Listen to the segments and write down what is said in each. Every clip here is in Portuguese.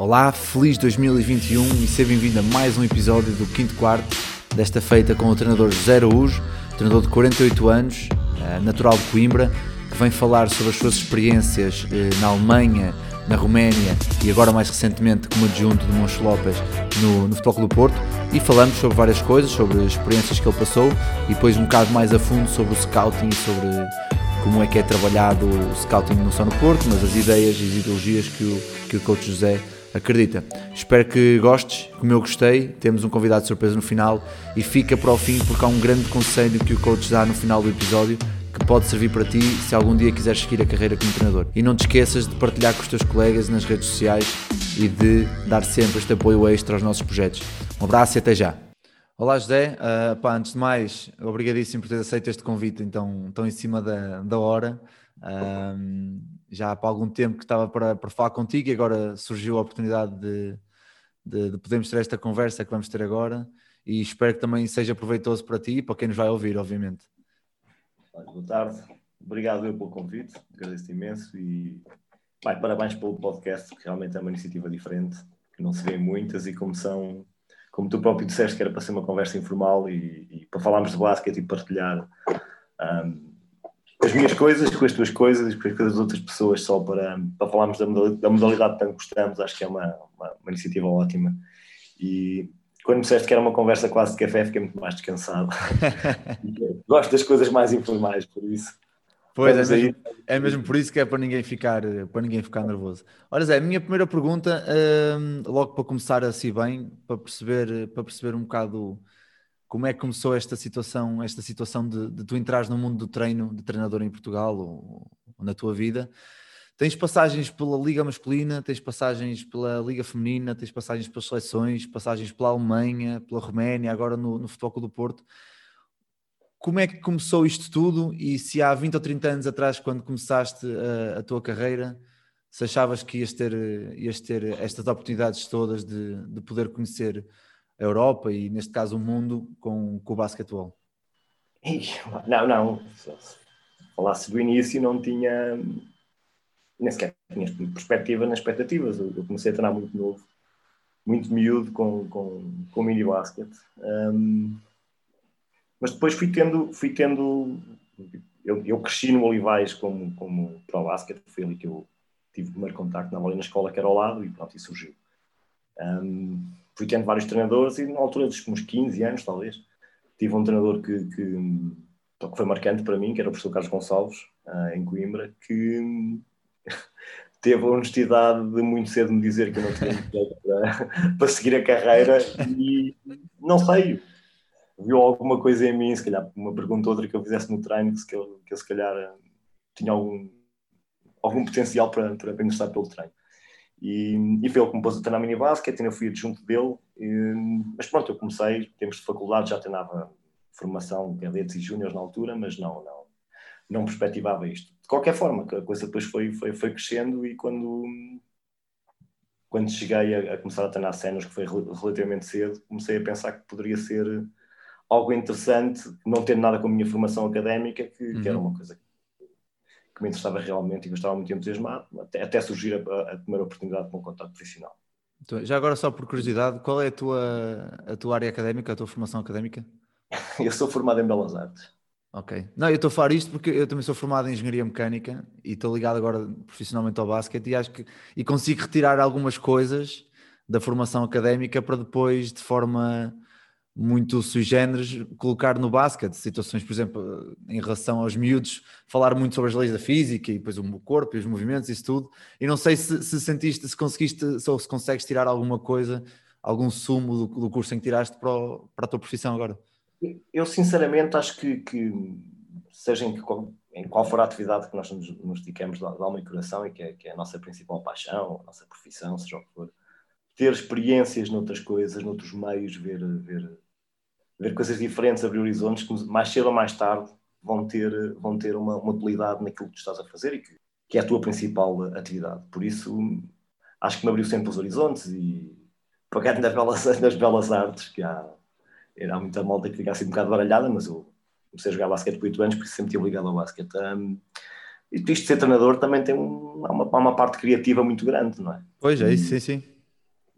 Olá, feliz 2021 e seja bem-vindo a mais um episódio do Quinto Quarto, desta feita com o treinador José Araújo, treinador de 48 anos, eh, natural de Coimbra, que vem falar sobre as suas experiências eh, na Alemanha, na Roménia e agora mais recentemente como adjunto de Moncho Lopes no, no Futebol Clube do Porto. E falamos sobre várias coisas, sobre as experiências que ele passou e depois um bocado mais a fundo sobre o scouting, sobre como é que é trabalhado o scouting não só no Porto, mas as ideias e as ideologias que o, que o coach José acredita. Espero que gostes, como eu gostei. Temos um convidado de surpresa no final e fica para o fim porque há um grande conselho que o coach dá no final do episódio que pode servir para ti se algum dia quiseres seguir a carreira como treinador. E não te esqueças de partilhar com os teus colegas nas redes sociais e de dar sempre este apoio extra aos nossos projetos. Um abraço e até já. Olá José, uh, pá, antes de mais, obrigadíssimo por ter aceito este convite então, tão em cima da, da hora. Uh, já há algum tempo que estava para, para falar contigo e agora surgiu a oportunidade de, de, de podermos ter esta conversa que vamos ter agora e espero que também seja proveitoso para ti e para quem nos vai ouvir, obviamente. Boa tarde, obrigado eu pelo convite, agradeço imenso e pai, parabéns pelo podcast, que realmente é uma iniciativa diferente, que não se vê muitas e como são, como tu próprio disseste que era para ser uma conversa informal e, e para falarmos de basquete e partilhar um, as minhas coisas com as tuas coisas e com as coisas das outras pessoas só para, para falarmos da modalidade, da modalidade que tanto gostamos, acho que é uma, uma, uma, iniciativa ótima. E quando me disseste que era uma conversa quase de café, fiquei muito mais descansado. Gosto das coisas mais informais, por isso. Pois é mesmo, é mesmo, por isso que é para ninguém ficar, para ninguém ficar nervoso. Olha Zé, a minha primeira pergunta, hum, logo para começar assim bem, para perceber, para perceber um bocado como é que começou esta situação, esta situação de, de tu entrares no mundo do treino, de treinador em Portugal ou, ou, na tua vida? Tens passagens pela Liga Masculina, tens passagens pela Liga Feminina, tens passagens pelas seleções, passagens pela Alemanha, pela Roménia, agora no, no Futebol do Porto. Como é que começou isto tudo e se há 20 ou 30 anos atrás, quando começaste a, a tua carreira, se achavas que ias ter, ias ter estas oportunidades todas de, de poder conhecer a Europa e, neste caso, o mundo com, com o basquetebol? Não, não. Se falasse do início, não tinha. Nem sequer tinha perspectiva nas expectativas. Eu comecei a treinar muito novo, muito miúdo com, com, com mini basket. Um, mas depois fui tendo. Fui tendo eu, eu cresci no Olivais como, como pro basket, foi ali que eu tive o primeiro contacto, na ali na escola que era ao lado e pronto, e surgiu. Um, fui tendo vários treinadores e na altura dos uns 15 anos, talvez, tive um treinador que, que, que foi marcante para mim, que era o professor Carlos Gonçalves, uh, em Coimbra, que teve a honestidade de muito cedo me dizer que eu não tinha jeito para, para seguir a carreira e não sei, viu alguma coisa em mim, se calhar uma pergunta ou outra que eu fizesse no treino, que, eu, que eu se calhar tinha algum, algum potencial para, para interessar pelo treino. E, e foi ele que me pôs a treinar mini basquete, ainda fui adjunto dele. E, mas pronto, eu comecei, temos de faculdade, já treinava formação, cadetes e júniores na altura, mas não, não, não perspectivava isto. De qualquer forma, a coisa depois foi, foi, foi crescendo e quando, quando cheguei a, a começar a treinar cenas, que foi relativamente cedo, comecei a pensar que poderia ser algo interessante, não tendo nada com a minha formação académica, que, uhum. que era uhum. uma coisa que que me interessava realmente e que eu estava muito entusiasmado, até, até surgir a, a primeira oportunidade com o contato profissional. Então, já agora, só por curiosidade, qual é a tua, a tua área académica, a tua formação académica? eu sou formado em Belas Artes. Ok. Não, eu estou a falar isto porque eu também sou formado em Engenharia Mecânica e estou ligado agora profissionalmente ao basquete e acho que e consigo retirar algumas coisas da formação académica para depois, de forma muito sui generis colocar no basquete, situações, por exemplo, em relação aos miúdos, falar muito sobre as leis da física e depois o corpo e os movimentos, isso tudo. E não sei se, se sentiste, se conseguiste, ou se consegues tirar alguma coisa, algum sumo do, do curso em que tiraste para, o, para a tua profissão agora. Eu sinceramente acho que, que seja em que, em qual for a atividade que nós nos, nos dedicamos de alma e coração e que é, que é a nossa principal paixão, a nossa profissão, seja o que for, ter experiências noutras coisas, noutros meios, ver, ver, ver coisas diferentes, abrir horizontes que mais cedo ou mais tarde vão ter, vão ter uma, uma utilidade naquilo que tu estás a fazer e que, que é a tua principal atividade. Por isso, acho que me abriu sempre os horizontes e pagando nas belas, nas belas artes, que há, era muita malta que fica assim um bocado baralhada, mas eu comecei a jogar basquete por 8 anos, porque sempre tive ligado ao basquete. Um, e isto de ser treinador também tem um, uma, uma parte criativa muito grande, não é? Pois é, isso, sim, sim.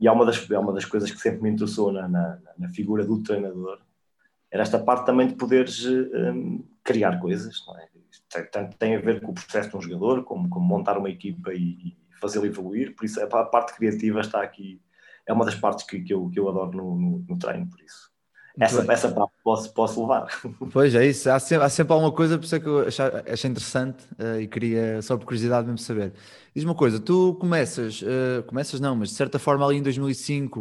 E há uma das, é uma das coisas que sempre me interessou na, na, na figura do treinador, era esta parte também de poderes um, criar coisas, não é? Tanto tem a ver com o processo de um jogador, como, como montar uma equipa e, e fazê-lo evoluir, por isso a parte criativa está aqui, é uma das partes que, que, eu, que eu adoro no, no, no treino, por isso essa, essa parte posso, posso levar. Pois é isso, há sempre, há sempre alguma coisa, por isso é que eu achei, achei interessante uh, e queria, só por curiosidade mesmo saber. Diz uma coisa, tu começas, uh, começas não, mas de certa forma ali em 2005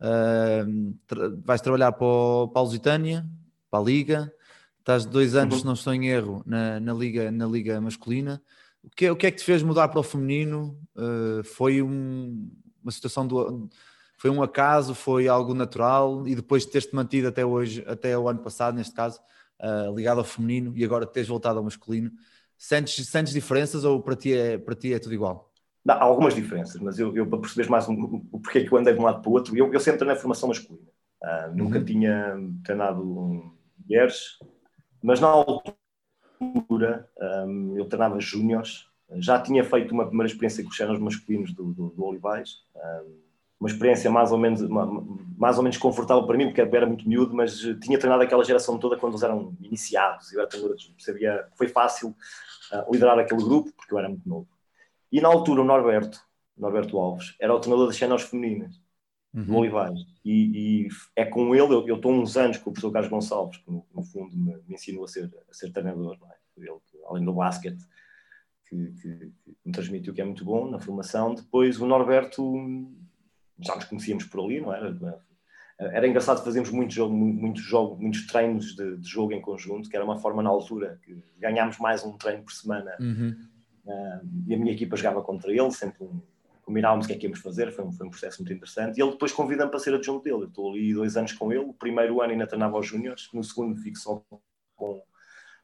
uh, tra vais trabalhar para, o, para a Lusitânia, para a Liga, estás dois anos, uhum. se não estou em erro, na, na, Liga, na Liga masculina. O que, o que é que te fez mudar para o feminino? Uh, foi um, uma situação do foi um acaso, foi algo natural e depois de teres-te mantido até hoje, até o ano passado, neste caso, uh, ligado ao feminino e agora teres voltado ao masculino, sentes, sentes diferenças ou para ti é, para ti é tudo igual? Não, há algumas diferenças, mas eu, eu para perceberes mais um, o porquê que eu andei de um lado para o outro, eu, eu sempre treinei formação masculina. Uh, nunca uhum. tinha treinado mulheres, mas na altura um, eu treinava júniores, já tinha feito uma primeira experiência com os géneros masculinos do, do, do Olivais. Um, uma experiência mais ou menos mais ou menos confortável para mim porque era muito miúdo mas tinha treinado aquela geração toda quando eles eram iniciados eu era treinador sabia foi fácil uh, liderar aquele grupo porque eu era muito novo e na altura o Norberto Norberto Alves era o treinador das cenas femininas uhum. do Olivais e, e, é com ele eu, eu estou uns anos com o professor Carlos Gonçalves que no, no fundo me, me, ensinou a ser a ser treinador é? ele além do basquete que, que, que me transmitiu que é muito bom na formação depois o Norberto já nos conhecíamos por ali, não era? Era engraçado fazermos muitos jogo, muito jogo, muitos treinos de, de, jogo em conjunto, que era uma forma na altura que ganhámos mais um treino por semana uhum. uh, e a minha equipa jogava contra ele, sempre um, combinávamos o que é que íamos fazer, foi um, foi um processo muito interessante. E ele depois convida-me para ser adjunto dele. Eu estou ali dois anos com ele, o primeiro ano ainda treinava aos júniores, no segundo fico só com,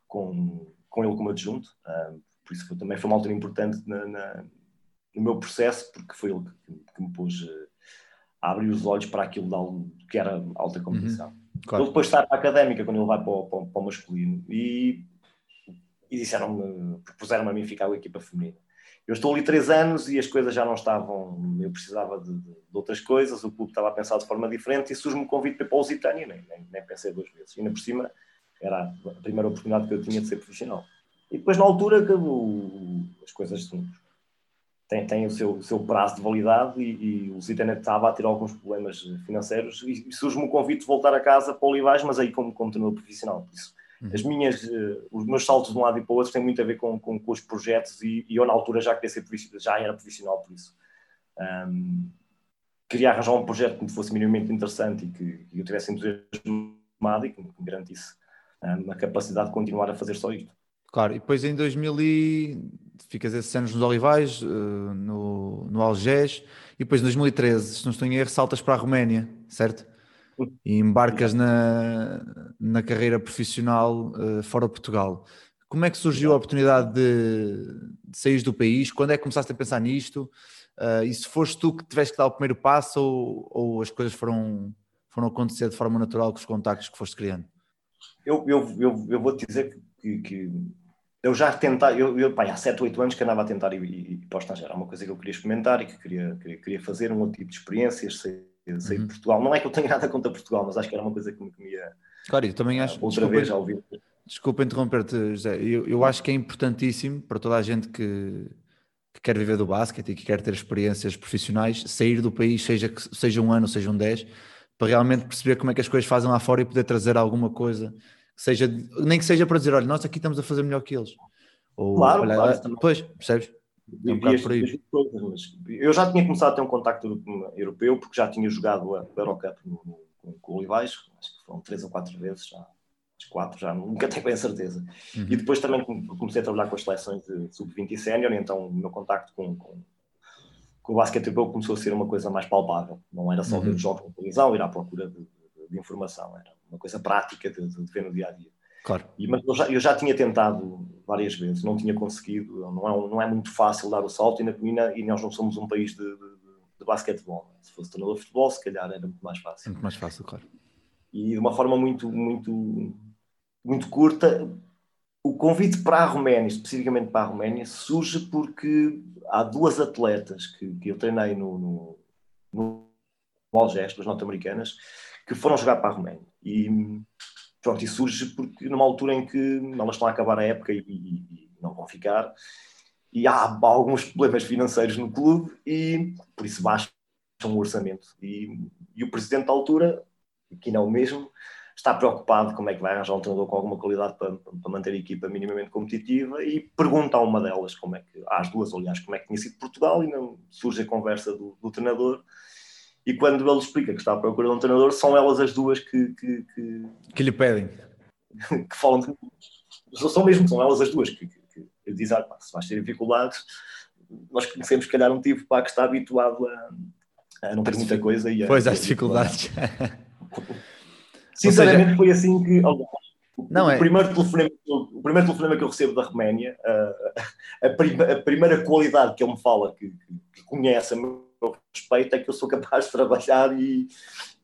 com, com ele como adjunto. Uh, por isso foi, também foi uma altura importante na, na, no meu processo, porque foi ele que, que me pôs. Uh, abrir os olhos para aquilo que era alta competição. Uhum, claro. Ele depois está para a académica, quando ele vai para o, para o, para o masculino, e, e disseram-me, propuseram-me a mim ficar com a equipa feminina. Eu estou ali três anos e as coisas já não estavam, eu precisava de, de, de outras coisas, o clube estava a pensar de forma diferente e surge-me um convite para ir para o Lusitânia, nem, nem, nem pensei duas vezes. E ainda por cima era a primeira oportunidade que eu tinha de ser profissional. E depois, na altura, que o, as coisas tem, tem o, seu, o seu prazo de validade e, e o Lusitânia estava a ter alguns problemas financeiros e, e surge-me o convite de voltar a casa para o Olivais, mas aí como, como treinador profissional. Por isso, uhum. as minhas, uh, os meus saltos de um lado e para o outro têm muito a ver com, com, com os projetos e, e, eu na altura já queria ser já era profissional por isso. Um, queria arranjar um projeto que me fosse minimamente interessante e que, que eu tivesse entusiasmado e que me garantisse um, a capacidade de continuar a fazer só isto. Claro, e depois em 2000 e... ficas esses anos nos Olivais, uh, no, no Algés, e depois em 2013, se não estou em erro, saltas para a Roménia, certo? E embarcas na, na carreira profissional uh, fora de Portugal. Como é que surgiu a oportunidade de, de sair do país? Quando é que começaste a pensar nisto? Uh, e se foste tu que tiveste que dar o primeiro passo ou, ou as coisas foram, foram acontecer de forma natural com os contactos que foste criando? Eu, eu, eu, eu vou te dizer que, que, eu já tentava, eu, eu pá, há 7, 8 anos que andava a tentar ir, ir, ir para o estrangeiro. Era uma coisa que eu queria experimentar e que queria, queria, queria fazer, um outro tipo de experiências, sair, sair uhum. de Portugal. Não é que eu tenha nada contra Portugal, mas acho que era uma coisa que me, ia. Claro, eu também acho. outra desculpa, vez já ouvi. Desculpa interromper-te, José. Eu, eu acho que é importantíssimo para toda a gente que, que quer viver do basquete e que quer ter experiências profissionais, sair do país, seja, seja um ano, seja um 10, para realmente perceber como é que as coisas fazem lá fora e poder trazer alguma coisa seja, nem que seja para dizer, olha, nós aqui estamos a fazer melhor que eles. Ou, claro, olha, claro Pois, percebes? É um por aí. eu já tinha começado a ter um contacto europeu porque já tinha jogado a Eurocup com o Olivais, acho que foram três ou quatro vezes já, quatro, já nunca tenho bem a certeza. Uhum. E depois também comecei a trabalhar com as seleções de sub-20 e sénior, então o meu contacto com, com, com o basquetebol começou a ser uma coisa mais palpável. Não era só Uhum. ver os jogos na televisão, ir à procura de, de- de informação, era uma coisa prática de, de ver no dia a dia. Claro. E, mas eu já, eu já tinha tentado várias vezes, não tinha conseguido, não é, não é muito fácil dar o salto e, na, e nós não somos um país de, de, de basquetebol. né? Se fosse treinador de futebol, se calhar era muito mais fácil. Muito mais fácil, claro. E de uma forma muito, muito, muito curta, o convite para a Roménia, especificamente para a Roménia, surge porque há duas atletas que, que eu treinei no, no, no Algés, norte-americanas, que foram jogar para a Roménia. E pronto, surge porque numa altura em que elas estão a acabar a época e, e- e não vão ficar, e há alguns problemas financeiros no clube e por isso baixam o orçamento. E, e o presidente da altura, que não é o mesmo, está preocupado como é que vai arranjar um treinador com alguma qualidade para, para manter a equipa minimamente competitiva e pergunta a uma delas como é que, às duas, aliás, como é que tinha sido Portugal e não surge a conversa do, do treinador e quando ele explica que está à procura de um treinador, são elas as duas que, que, que, Que lhe pedem. que falam de... São mesmo, são elas as duas que, que, que dizem, ah, pá, se vais ter dificuldades, nós conhecemos, se calhar, um tipo pá, que está habituado a, a não ter muita coisa e a, Pois, a- às dificuldades. Sinceramente, foi assim que. o- Não, o, é- primeiro telefonema, que eu- o primeiro telefonema que eu recebo da Roménia, a, prima- a primeira qualidade que ele me fala, que, que- que conhece a meu respeito, é que eu sou capaz de trabalhar e,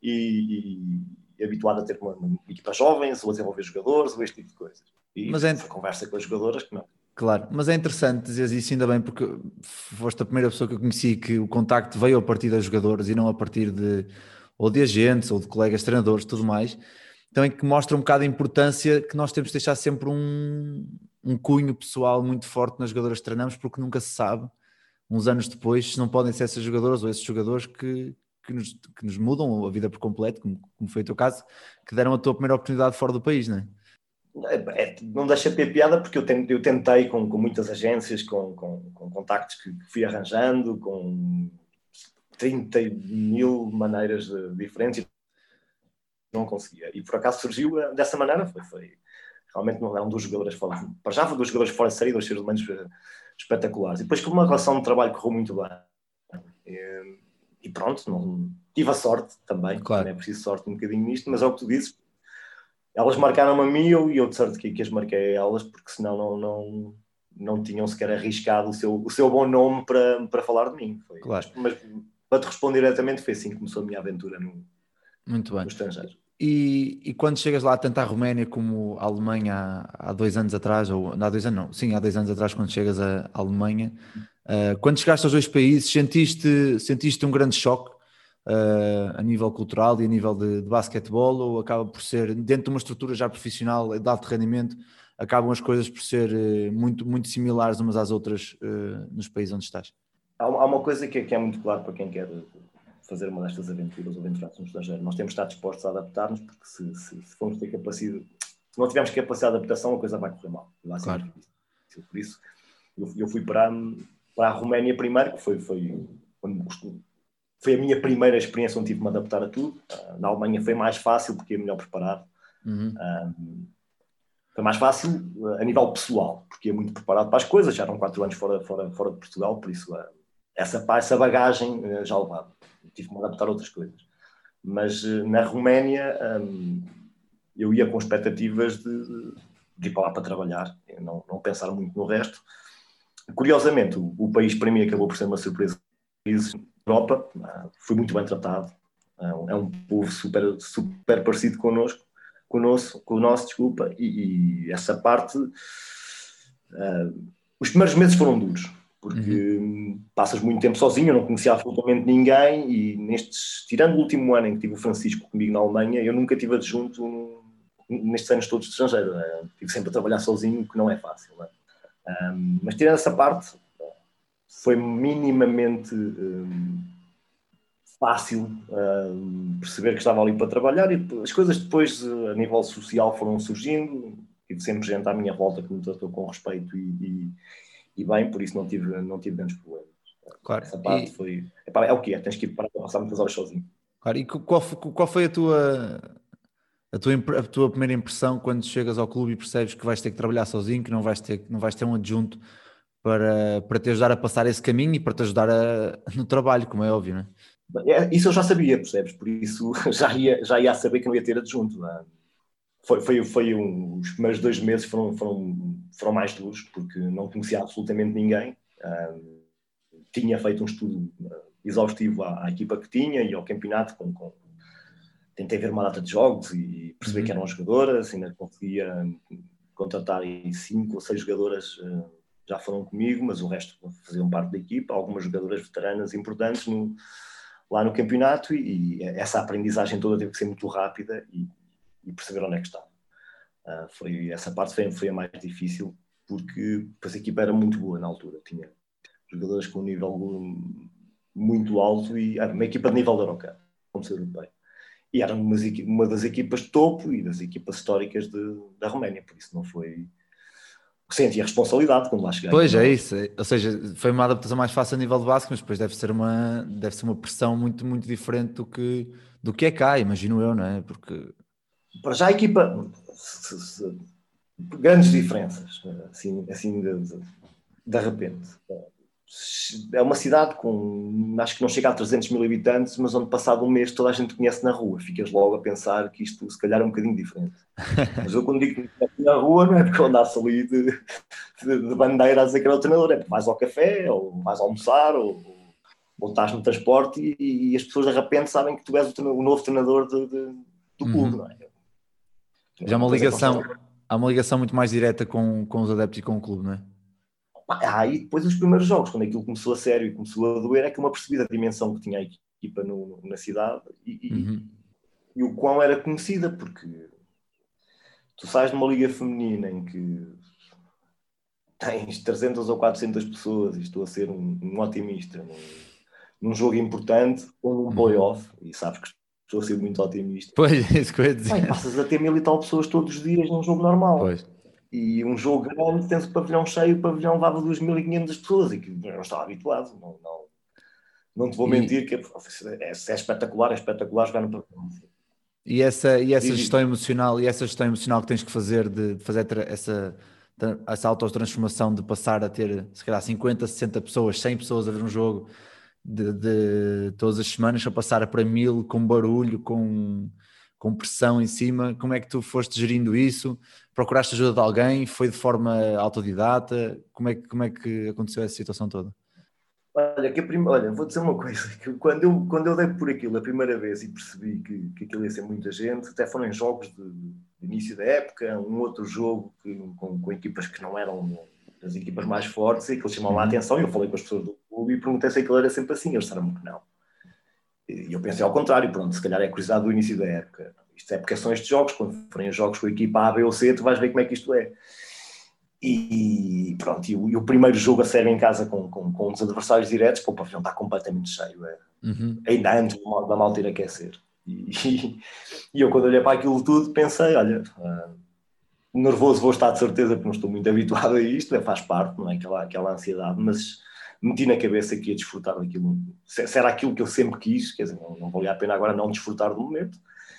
e- e habituado a ter uma, uma equipa jovens, ou a desenvolver jogadores, ou este tipo de coisas. E Mas é- conversa com as jogadoras que não. Claro, mas é interessante dizer isso ainda bem porque foste a primeira pessoa que eu conheci que o contacto veio a partir das jogadores e não a partir de ou de agentes ou de colegas treinadores tudo mais. Também que mostra um bocado a importância que nós temos de deixar sempre um, um cunho pessoal muito forte nas jogadoras que treinamos porque nunca se sabe, uns anos depois, não podem ser essas jogadoras ou esses jogadores que, que, nos, que nos mudam a vida por completo, como, como foi o teu caso, que deram a tua primeira oportunidade fora do país, não é? É, não deixa de ter piada porque eu tentei, eu tentei com, com muitas agências, com, com, com contactos que fui arranjando, com 30 mil maneiras de- diferentes e não conseguia. E por acaso surgiu eh, dessa maneira, foi, foi realmente não é um dos jogadores fora, para já foi dos jogadores fora de série, dois seres humanos eh, espetaculares. E depois com uma relação de trabalho correu muito bem. E, e pronto, não, tive a sorte também, Claro. também é preciso sorte um bocadinho nisto, mas é o que tu dizes, elas marcaram-me a mim e eu, eu de certo que, que as marquei a elas, porque senão não, não, não tinham sequer arriscado o seu, o seu bom nome para, para falar de mim. Foi, Claro. Mas para te responder diretamente, foi assim que começou a minha aventura no, Muito bem. no estrangeiro. E, e quando chegas lá, tanto à Roménia como à Alemanha há, há dois anos atrás, ou há dois anos não, sim, há dois anos atrás, quando chegas à Alemanha, ah, quando chegaste aos dois países, sentiste, sentiste um grande choque ah, a nível cultural e a nível de, de basquetebol, ou acaba por ser, dentro de uma estrutura já profissional de alto rendimento, acabam as coisas por ser eh, muito, muito similares umas às outras nos países onde estás? Há uma coisa que é, que é muito claro para quem quer fazer uma destas aventuras ou aventurar-se no estrangeiro. Nós temos de estar dispostos a adaptar-nos, porque se, se, se formos ter capacidade, se não tivermos capacidade de adaptação, a coisa vai correr mal. Vai Claro. difícil. Por isso, eu, eu fui para, para a Roménia primeiro, que foi, foi, quando costumo- foi a minha primeira experiência onde tive de me adaptar a tudo. Ah, Na Alemanha foi mais fácil, porque ia melhor preparado. Uhum. Um, foi mais fácil uh, a nível pessoal, porque ia muito preparado para as coisas, já eram quatro anos fora, fora, fora de Portugal, por isso uh, essa, essa bagagem uh, já levava. Tive que me adaptar a outras coisas. Mas uh, na Roménia um, eu ia com expectativas de, de ir para lá para trabalhar, não, não pensar muito no resto. Curiosamente, o, o país para mim acabou por ser uma surpresa. Europa, uh, fui muito bem tratado, uh, é um povo super, super parecido connosco conosco, com o nosso, desculpa, e, e essa parte. ah, os primeiros meses foram duros, porque hum, passas muito tempo sozinho, eu não conhecia absolutamente ninguém, e nestes, tirando o último ano em que tive o Francisco comigo na Alemanha, eu nunca tive adjunto no- nestes anos todos de estrangeiro. né? Tive sempre a trabalhar sozinho, que não é fácil. né? Hum, mas tirando essa parte, foi minimamente. hum, fácil hum, perceber que estava ali para trabalhar e as coisas depois a nível social foram surgindo tive sempre gente à minha volta que me tratou com respeito e, e- e bem, por isso não tive, não tive grandes problemas. Claro. Essa parte E- foi. epá, é o que é, tens que ir para passar muitas horas sozinho. Claro, e qu- qual foi, qual foi a tua A tua, a tua primeira impressão quando chegas ao clube e percebes que vais ter que trabalhar sozinho, que não vais ter, não vais ter um adjunto para, para te ajudar a passar esse caminho e para te ajudar a, no trabalho, como é óbvio, não é? é? Isso eu já sabia, percebes? Por isso já ia, já ia saber que não ia ter adjunto. É? Foi, foi, foi um, os primeiros dois meses foram, foram, foram mais duros, porque não conhecia absolutamente ninguém. Tinha feito um estudo exaustivo à, à, equipa que tinha e ao campeonato com, com tentei ver uma data de jogos e perceber uhum. que eram jogadoras, ainda conseguia contratar cinco ou seis jogadoras eh, já foram comigo, mas o resto faziam parte da equipa, algumas jogadoras veteranas importantes no, lá no campeonato e, e, essa aprendizagem toda teve que ser muito rápida e, e perceber onde é que estava. Uh, foi, essa parte foi, foi a mais difícil porque a equipa era muito boa na altura, tinha jogadores com um nível muito alto e era uma equipa de nível da Eurocup, como ser europeia e era uma, uma, das equipas topo e das equipas históricas de, da Roménia, por isso não foi. Senti a responsabilidade quando lá cheguei. Pois é isso, ou seja, foi uma adaptação mais fácil a nível de básico, mas depois deve ser uma, deve ser uma pressão muito, muito diferente do que, do que é cá, imagino eu, não é? Porque. Para já a equipa. Se, se, grandes diferenças, assim, assim de, de, de repente é uma cidade com, acho que não chega a 300 mil habitantes, mas onde passado um mês toda a gente conhece na rua. Ficas logo a pensar que isto se calhar é um bocadinho diferente. Mas eu quando digo que na rua não é porque eu andasse ali de, de, de bandeira a dizer que era o treinador, é porque vais ao café, ou vais almoçar, ou, ou estás no transporte e, e, as pessoas de repente sabem que tu és o, o novo treinador do uhum. clube, não é? Já há uma ligação, há uma ligação muito mais direta com, com os adeptos e com o clube, não é? Aí depois os primeiros jogos, quando aquilo começou a sério e começou a doer, é que eu me apercebi da dimensão que tinha a equipa no, na cidade e, uhum. e, e, o quão era conhecida, porque tu sais de uma liga feminina em que tens 300 ou 400 pessoas e estou a ser um, um otimista num, num, jogo importante ou num uhum. playoff, e sabes que estou a ser muito otimista. Pois, é isso que eu ia dizer. passas a ter mil e tal pessoas todos os dias num jogo normal. Pois e um jogo grande, tens o pavilhão cheio, o pavilhão levava 2.500 pessoas e que eu não estava habituado. Não, não, não te vou mentir que é, é, é, espetacular, é espetacular jogar no pavilhão. E essa, e essa gestão emocional, e essa gestão emocional que tens que fazer de, de fazer essa, essa autotransformação de passar a ter se calhar 50, 60 pessoas, 100 pessoas a ver um jogo de, de todas as semanas, a passar para mil com barulho, com com pressão em cima, como é que tu foste gerindo isso? Procuraste ajuda de alguém? Foi de forma autodidata? Como é que, como é que aconteceu essa situação toda? Olha, que prim... Olha, vou dizer uma coisa, que quando eu, quando eu dei por aquilo a primeira vez e percebi que, que aquilo ia ser muita gente, até foram em jogos de, de início da época, um outro jogo que, com, com, equipas que não eram as equipas mais fortes e aquilo chamou uhum. a atenção e eu falei com as pessoas do clube e perguntei se aquilo era sempre assim, eles disseram que não. E eu pensei ao contrário, pronto, se calhar é curiosidade do início da época. Isto é porque são estes jogos, quando forem jogos com a equipa A, B ou C, tu vais ver como é que isto é. E pronto, e o, e o primeiro jogo a sério em casa com, com, com os adversários diretos, pô, o pavilhão está completamente cheio. É. Uhum. Ainda antes da malta ir aquecer. E, e, e, eu, quando olhei para aquilo tudo, pensei: olha, uh, nervoso vou estar de certeza, porque não estou muito habituado a isto, é, faz parte, não é? Aquela, aquela ansiedade, mas meti na cabeça que ia desfrutar daquilo. Se, se era aquilo que eu sempre quis, quer dizer, não, não valia a pena agora não desfrutar do momento.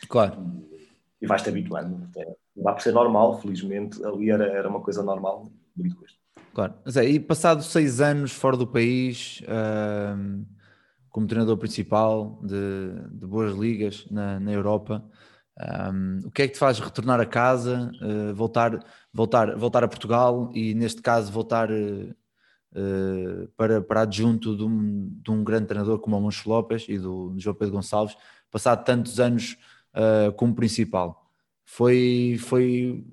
Claro. E, e vais-te habituando. É, vai por ser normal, felizmente, ali era, era uma coisa normal, muito gosto. Claro. Mas é, e passado seis anos fora do país, uh, como treinador principal de, de boas ligas na, na Europa, um, o que é que te faz retornar a casa, uh, voltar, voltar, voltar a Portugal e, neste caso, voltar uh, uh, para, para adjunto de um, de um grande treinador como o Moncho Lopes e do, João Pedro Gonçalves, passado tantos anos uh, como principal. Foi, foi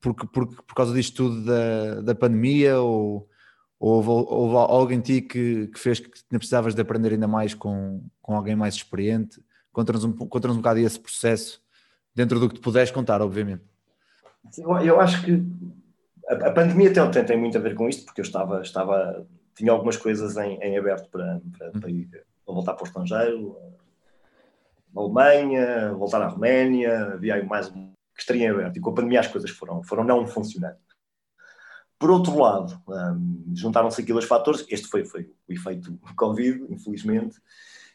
por, por, por causa disto tudo da, da pandemia ou, ou houve, houve algo em ti que, que fez que precisavas de aprender ainda mais com, com alguém mais experiente? Conta-nos um, conta um bocado esse processo, dentro do que te puderes contar, obviamente. Eu, eu acho que a, a pandemia tem, tem, muito a ver com isto, porque eu estava, estava tinha algumas coisas em, em aberto para, para, para, ir, para voltar para o estrangeiro, a Alemanha, voltar à Roménia, havia aí mais um que estaria em aberto, e com a pandemia as coisas foram, foram não funcionando. Por outro lado, um, juntaram-se aqui dois fatores, este foi, foi o efeito Covid, infelizmente,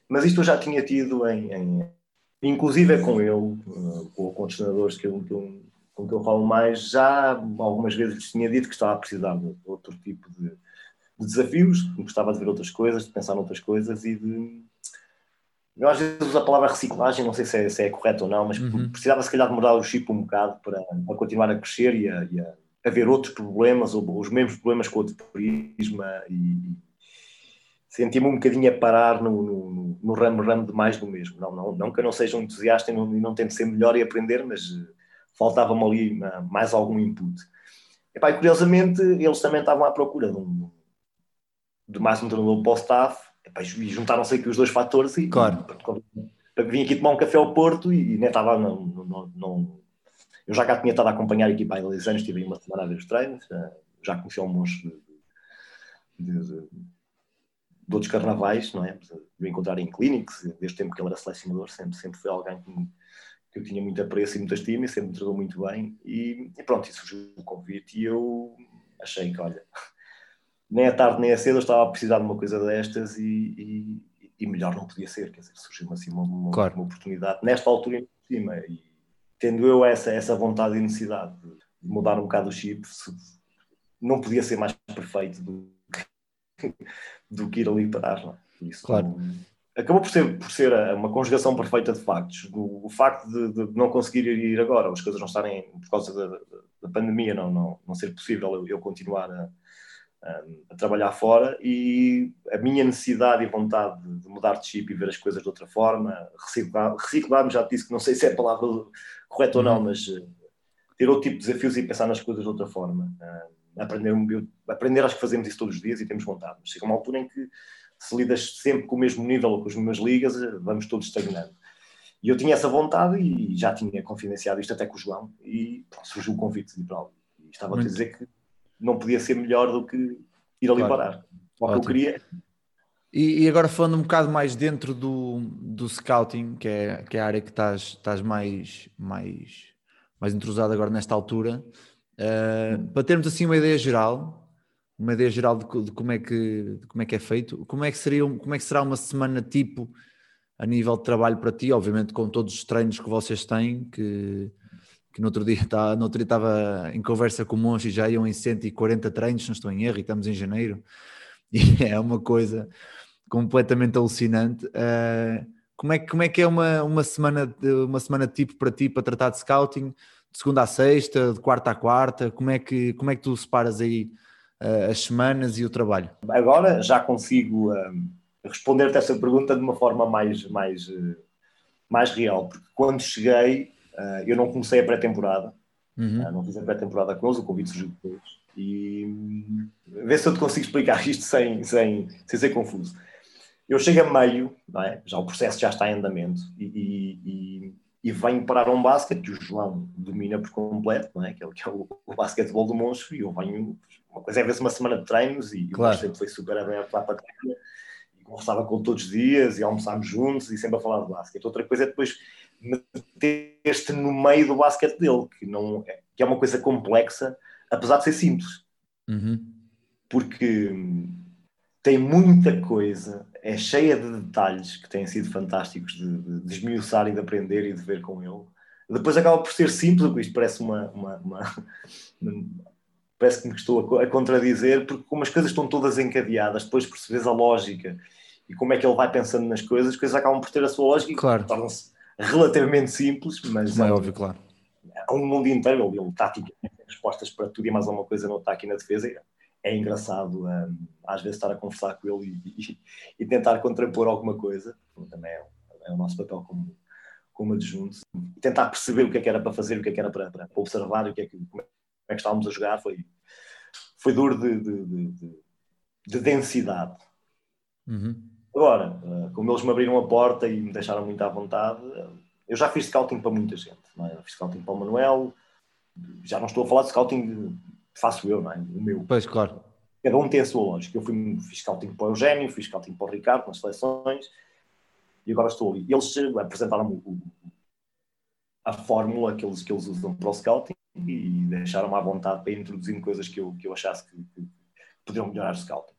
mas isto eu já tinha tido em, em inclusive é com ele, uh, com, com os treinadores que que eu, com que eu falo mais, já algumas vezes lhes tinha dito que estava a precisar de outro tipo de, de desafios, gostava de ver outras coisas, de pensar noutras coisas e de. Eu às vezes uso a palavra reciclagem, não sei se é, se é correto ou não, mas Uhum. precisava se calhar de mudar o chip um bocado para, para continuar a crescer e a, e a, a ver outros problemas, ou os mesmos problemas com outro prisma e, senti-me um bocadinho a parar no, no, no ramo-ramo de mais do mesmo. Não, não, não que eu não seja um entusiasta e não, e não tente ser melhor e aprender, mas faltava-me ali ah, mais algum input. E, pá, e curiosamente, eles também estavam à procura de, um, de mais um treinador para o staff, e, e juntaram-se aqui os dois fatores e, Claro. e, vim aqui tomar um café ao Porto e, e nem estava, não, não, não- eu já cá tinha estado a acompanhar a equipa há dois anos, estive aí uma semana a ver os treinos, eh, já conheci alguns de, de, de, de outros carnavais, não é? De encontrar em clinics, desde o tempo que ele era selecionador, sempre, sempre foi alguém que, me- que eu tinha muito apreço e muita estima e sempre me tratou muito bem. E, e pronto, e surgiu o convite e eu achei que, olha, nem à tarde nem à cedo eu estava a precisar de uma coisa destas e, e, e melhor não podia ser, quer dizer, surgiu-me assim uma, uma, Claro. uma oportunidade, nesta altura em cima, e tendo eu essa, essa vontade e necessidade de mudar um bocado o chip, não podia ser mais perfeito do, que- do que ir ali parar, não é? Isso, Claro. não- acabou por ser, por ser a- uma conjugação perfeita de factos. O, o facto de, de não conseguir ir agora, as coisas não estarem, por causa da, da- pandemia, não, não, não ser possível eu, eu continuar a, a- a trabalhar fora e a minha necessidade e vontade de, mudar de chip e ver as coisas de outra forma, reciclar, reciclar já te disse que não sei se é a palavra correta ou não, mas eh, ter outro tipo de desafios e pensar nas coisas de outra forma. Ah, aprender, aprender, acho que fazemos isso todos os dias e temos vontade, mas chega uma altura em que se lidas sempre com o mesmo nível ou com as mesmas ligas, vamos todos estagnando. E eu tinha essa vontade e já tinha confidenciado isto até com o João e pronto, surgiu o convite de ir para ali. E estava a Muito. dizer que não podia ser melhor do que ir ali Claro. parar. O que eu queria E, e agora falando um bocado mais dentro do, do scouting, que é, que é a área que estás, estás mais, mais, mais entrosado agora nesta altura, eh, para termos assim uma ideia geral, uma ideia geral de, de como, é que, como é que é feito, como é que, seria, como é que será uma semana tipo a nível de trabalho para ti, obviamente com todos os treinos que vocês têm, que, que no, outro dia, tá, no outro dia estava em conversa com o Monchi já iam em 140 treinos, não estou em erro, e estamos em janeiro, e é uma coisa completamente alucinante. Uh, como, é, como é que é uma, uma, semana, uma semana tipo para ti para tratar de scouting? De segunda a sexta, de quarta a quarta? Como é que, como é que tu separas aí as semanas e o trabalho? agora já consigo hum, responder-te essa pergunta de uma forma mais, mais, eh, mais real, porque quando cheguei, eh, eu não comecei a pré-temporada, Uhum. ah, não fiz a pré-temporada com eles, o convite surgiu depois. E hum, vê se eu te consigo explicar isto sem, sem, sem ser confuso. Eu chego a meio, é? já o processo já está em andamento, e, e, e, e venho parar um basquete que o João domina por completo, não é? que é, o- que é o basquetebol do monstro, e eu venho, uma coisa é ver-se uma semana de treinos, e Claro. o sempre foi super aberto lá para treino, e conversava com todos os dias, e almoçámos juntos, e sempre a falar de basquete. Outra coisa é depois meter-te no meio do basquete dele, que, não, é- que é uma coisa complexa, apesar de ser simples Uhum. porque hum, tem muita coisa, é cheia de detalhes que têm sido fantásticos de, de, de esmiuçar e de aprender e de ver com ele. Depois acaba por ser simples, porque isto parece uma. uma- uma- parece que me estou a, co- a contradizer, porque como as coisas estão todas encadeadas, depois percebes a lógica e como é que ele vai pensando nas coisas, as coisas acabam por ter a sua lógica Claro. e tornam-se relativamente simples, mas é há- óbvio, claro. há um mundo inteiro, ele, taticamente tem respostas para tudo e mais alguma coisa no ataque e na defesa. É, é engraçado hum, às vezes estar a conversar com ele e, e- e tentar contrapor alguma coisa. Também é, é o nosso papel como, como adjunto. E tentar perceber o que é que era para fazer, o que é que era para, para observar, o que é que, como é que estávamos a jogar. Foi, foi duro de, de, de- de- de densidade. Uhum. Agora, eh, como eles me abriram a porta e me deixaram muito à vontade, eu já fiz scouting para muita gente. Não é? Eu fiz scouting para o Manuel, já não estou a falar de scouting faço eu, não é? o meu. Pois, claro. Cada um tem a sua lógica. Eu fui, fiz scouting para o Eugénio, fiz scouting para o Ricardo, nas seleções, e agora estou ali. Eles apresentaram-me a fórmula que eles, que eles usam para o scouting e deixaram-me à vontade para ir introduzindo coisas que eu, que eu achasse que, que poderiam melhorar o scouting.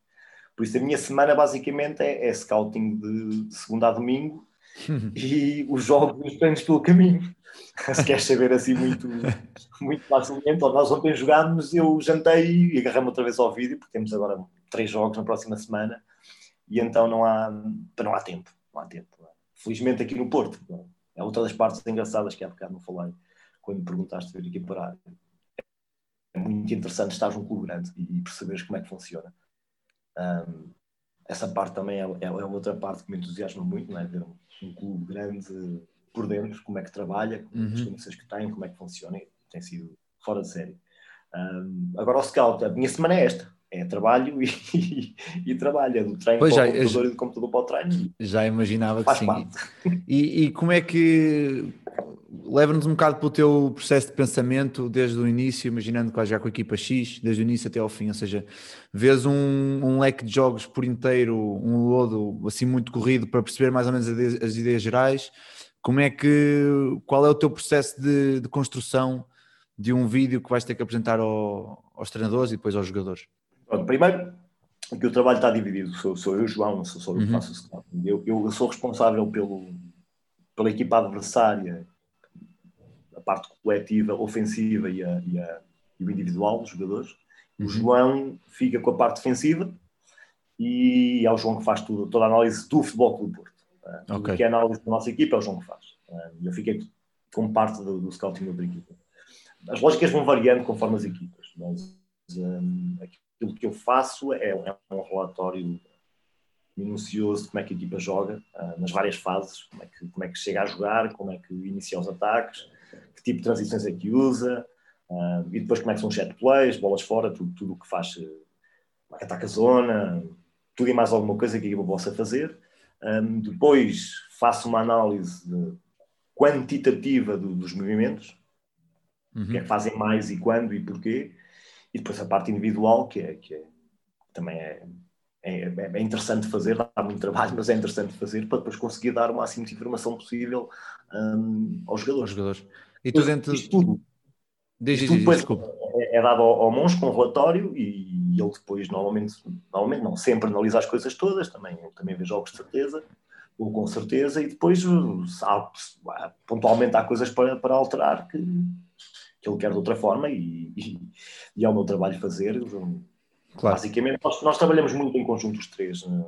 Por isso, a minha semana basicamente é, é scouting de, de segunda a domingo e os jogos e os treinos pelo caminho. Se queres saber assim muito, muito facilmente, nós ontem jogámos, eu jantei e agarrei-me outra vez ao vídeo, porque temos agora três jogos na próxima semana, e então não há, não há tempo. Não há tempo. Felizmente aqui no Porto, é outra das partes engraçadas que há bocado não falei, quando perguntaste vir aqui parar. É muito interessante estar num clube grande e perceberes como é que funciona. Um, essa parte também é, é, é, outra parte que me entusiasma muito, não é? Ver um, um clube grande por dentro, como é que trabalha, uhum. as condições que tem, como é que funciona, tem sido fora de série. Um, agora o scout, a minha semana é esta, é trabalho e, e, e trabalho, é do treino pois para já, o computador já, e do computador para o treino. Já imaginava que sim. E, e, como é que leva-nos um bocado para o teu processo de pensamento desde o início, imaginando que vais já com a equipa X, desde o início até ao fim, ou seja, vês um, um leque de jogos por inteiro, um lodo assim muito corrido para perceber mais ou menos as ideias gerais. Como é que, qual é o teu processo de, de construção de um vídeo que vais ter que apresentar ao, aos treinadores e depois aos jogadores? Pronto, primeiro, que o trabalho está dividido, sou, sou eu, João, sou só eu que uhum. faço isso. Eu, eu sou responsável pelo, pela equipa adversária parte coletiva, ofensiva e, a, e, a, e o individual dos jogadores. Uhum. O João fica com a parte defensiva e é o João que faz tudo, toda a análise do Futebol Clube Porto. Uh, okay. Que é a análise da nossa equipa é o João que faz. Uh, eu fiquei como parte do, do scouting da equipa. As lógicas vão variando conforme as equipas, mas um, aquilo que eu faço é, é um relatório minucioso de como é que a equipa joga, uh, nas várias fases, como é, que, como é que chega a jogar, como é que inicia os ataques, que tipo de transições é que usa, uh, e depois como é que são os set plays, bolas fora, tudo o que faz, como é que ataca a zona, tudo e mais alguma coisa que a equipa possa fazer. Um, depois faço uma análise quantitativa do, dos movimentos, uhum. que é que fazem mais e quando e porquê, e depois a parte individual, que, é, que é, também é, é, é, interessante fazer, dá muito trabalho, mas é interessante fazer para depois conseguir dar o máximo de informação possível um, aos jogadores. Aos jogadores. E tu dentro... Isto tudo, diz, isto tudo depois é, é, dado ao, ao Mons com relatório e, ele depois normalmente, normalmente não, sempre analisa as coisas todas, também, também vê jogos de certeza, ou com certeza, e depois sabe, pontualmente há coisas para, para alterar que, que ele quer de outra forma e, e, e é o meu trabalho fazer. Claro. Basicamente, nós, nós, trabalhamos muito em conjunto os três. Né?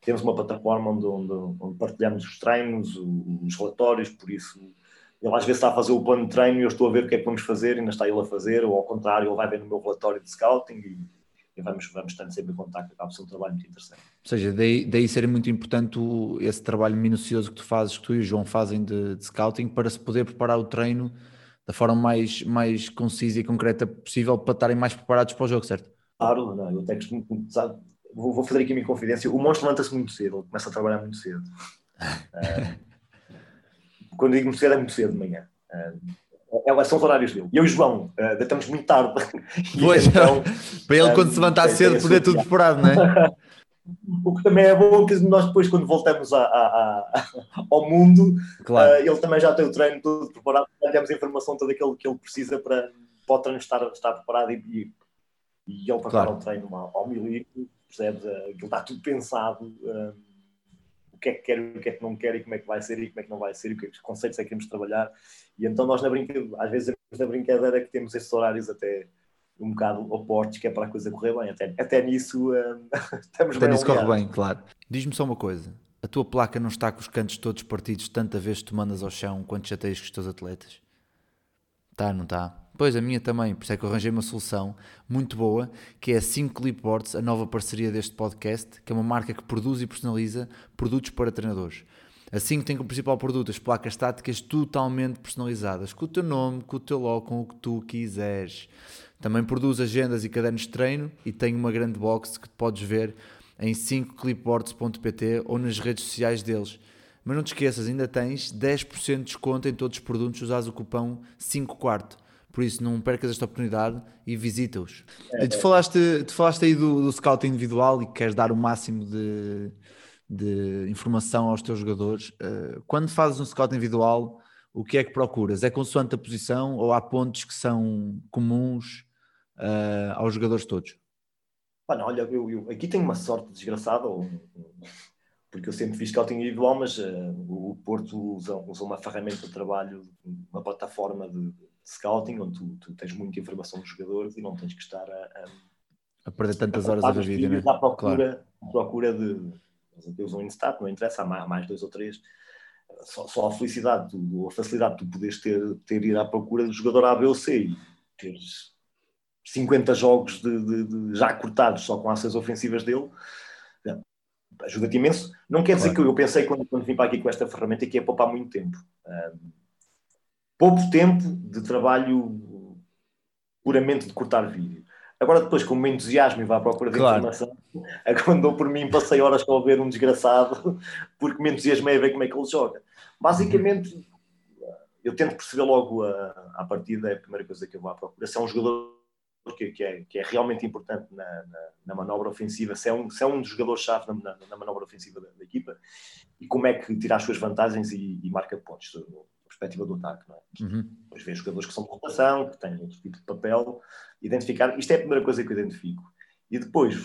Temos uma plataforma onde, onde, onde partilhamos os treinos, os relatórios, por isso ele às vezes está a fazer o plano de treino e eu estou a ver o que é que vamos fazer, e ainda está ele a fazer, ou ao contrário, ele vai ver no meu relatório de scouting e, e vamos, vamos estando sempre em contato, acaba de ser um trabalho muito interessante. Ou seja, daí, daí ser muito importante o, esse trabalho minucioso que tu fazes, que tu e o João fazem de, de, scouting, para se poder preparar o treino da forma mais, mais concisa e concreta possível para estarem mais preparados para o jogo, certo? Claro, não, eu até costumo, sabe, vou, vou fazer aqui a minha confidência, o monstro levanta-se muito cedo, ele começa a trabalhar muito cedo. uh, quando digo muito cedo, é muito cedo de manhã. Uh, são os horários dele. Eu e o João, uh, deitamos muito tarde. Pois, então, para ele, quando se levantar cedo, poder tudo preparado, não é? o que também é bom, que nós depois, quando voltamos a, a, a, ao mundo, claro. uh, ele também já tem o treino todo preparado, já temos a informação toda que ele, que ele precisa para, para o treino estar, estar preparado e, e, e ele prepara claro. o treino ao, ao milímetro, percebes? Uh, aquilo está tudo pensado. Uh, que é que quer, o que é que não quer e como é que vai ser e como é que não vai ser e que conceitos é que queremos trabalhar. E então nós na brincadeira, às vezes na brincadeira que temos estes horários até um bocado opostos, que é para a coisa correr bem. Até, até nisso uh, estamos até bem. nisso corre bem, claro. Diz-me só uma coisa. A tua placa não está com os cantos todos partidos tanta vez que tu mandas ao chão quando chateias com os teus atletas? Está, não está? Pois, a minha também, por isso é que eu arranjei uma solução muito boa, que é a 5 Clipboards, a nova parceria deste podcast, que é uma marca que produz e personaliza produtos para treinadores. A 5 tem como principal produto as placas estáticas totalmente personalizadas, com o teu nome, com o teu logo, com o que tu quiseres. Também produz agendas e cadernos de treino e tem uma grande box que podes ver em 5clipboards.pt ou nas redes sociais deles. Mas não te esqueças, ainda tens 10% de desconto em todos os produtos usares o cupão 5 quarto. Por isso, não percas esta oportunidade e visita-os. É, tu, falaste, tu falaste aí do, do scouting individual e que queres dar o máximo de, de informação aos teus jogadores. Uh, quando fazes um scouting individual, o que é que procuras? É consoante a posição ou há pontos que são comuns uh, aos jogadores todos? Olha, olha eu, eu, aqui tenho uma sorte desgraçada, porque eu sempre fiz scouting individual, mas uh, o, Porto usa, usa uma ferramenta de trabalho, uma plataforma de, de scouting, onde tu, tu, tens muita informação dos jogadores e não tens que estar a, a, a perder tantas horas a ver vídeo, né? À procura, claro. procura de. Eles usam um Instat, não interessa, há mais, mais dois ou três. Só, só, a felicidade, tu, a facilidade de tu poderes ter, ter ir à procura do jogador A, B ou C e teres 50 jogos de, de, de, já cortados só com ações ofensivas dele, ajuda-te imenso. Não quer dizer claro. que eu pensei quando, quando, vim para aqui com esta ferramenta que ia poupar muito tempo. Um, pouco tempo de trabalho puramente de cortar vídeo. Agora, depois, com o meu entusiasmo e vá à procura de claro. informação, quando dou por mim, passei horas a ver um desgraçado porque me entusiasmei a ver como é que ele joga. Basicamente, eu tento perceber logo a, a partida, é a primeira coisa que eu vou à procura. Se é um jogador que, que, é, que é realmente importante na, na, na, manobra ofensiva, se é um, se é um dos jogadores-chave na, na, manobra ofensiva da, da, equipa e como é que tira as suas vantagens e, e marca pontos, perspectiva do ataque. Não é? Uhum. Depois vê jogadores que são de rotação, que têm outro tipo de papel, identificar. Isto é a primeira coisa que eu identifico. E depois,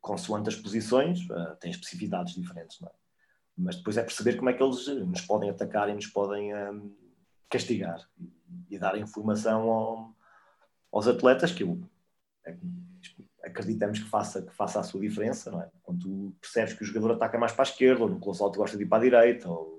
consoante as posições, uh, tem especificidades diferentes, não é? Mas depois é perceber como é que eles nos podem atacar e nos podem um, castigar e, e dar informação ao, aos atletas que eu acreditamos que faça, que faça a sua diferença, não é? Quando tu percebes que o jogador ataca mais para a esquerda, ou no close-out gosta de ir para a direita, ou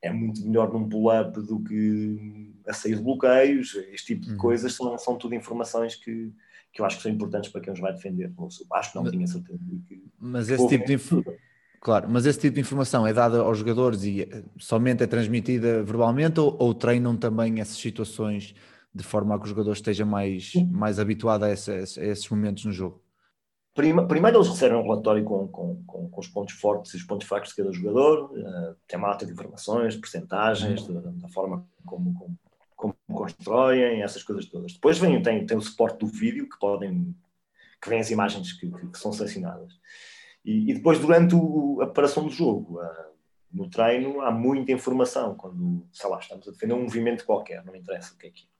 é muito melhor num pull-up do que a sair de bloqueios, este tipo de uhum. coisas são, são tudo informações que, que eu acho que são importantes para quem os vai defender. Acho que não mas, tinha certeza. Que, mas que esse tipo de informação. Claro, mas esse tipo de informação é dada aos jogadores e eh, somente é transmitida verbalmente ou, ou treinam também essas situações de forma a que o jogador esteja mais, mais habituado a, esse, a esses momentos no jogo? Primeiro eles recebem um relatório com, com, com, com, os pontos fortes e os pontos fracos de cada jogador, uh, tem uma lata de informações, percentagens, da forma como, como, como, constroem, essas coisas todas. Depois vem, tem, tem o suporte do vídeo, que podem que vêm as imagens que, que, que são selecionadas. E, e, depois, durante o, a preparação do jogo, uh, no treino, há muita informação. Quando, sei lá, estamos a defender um movimento qualquer, não interessa o que é que é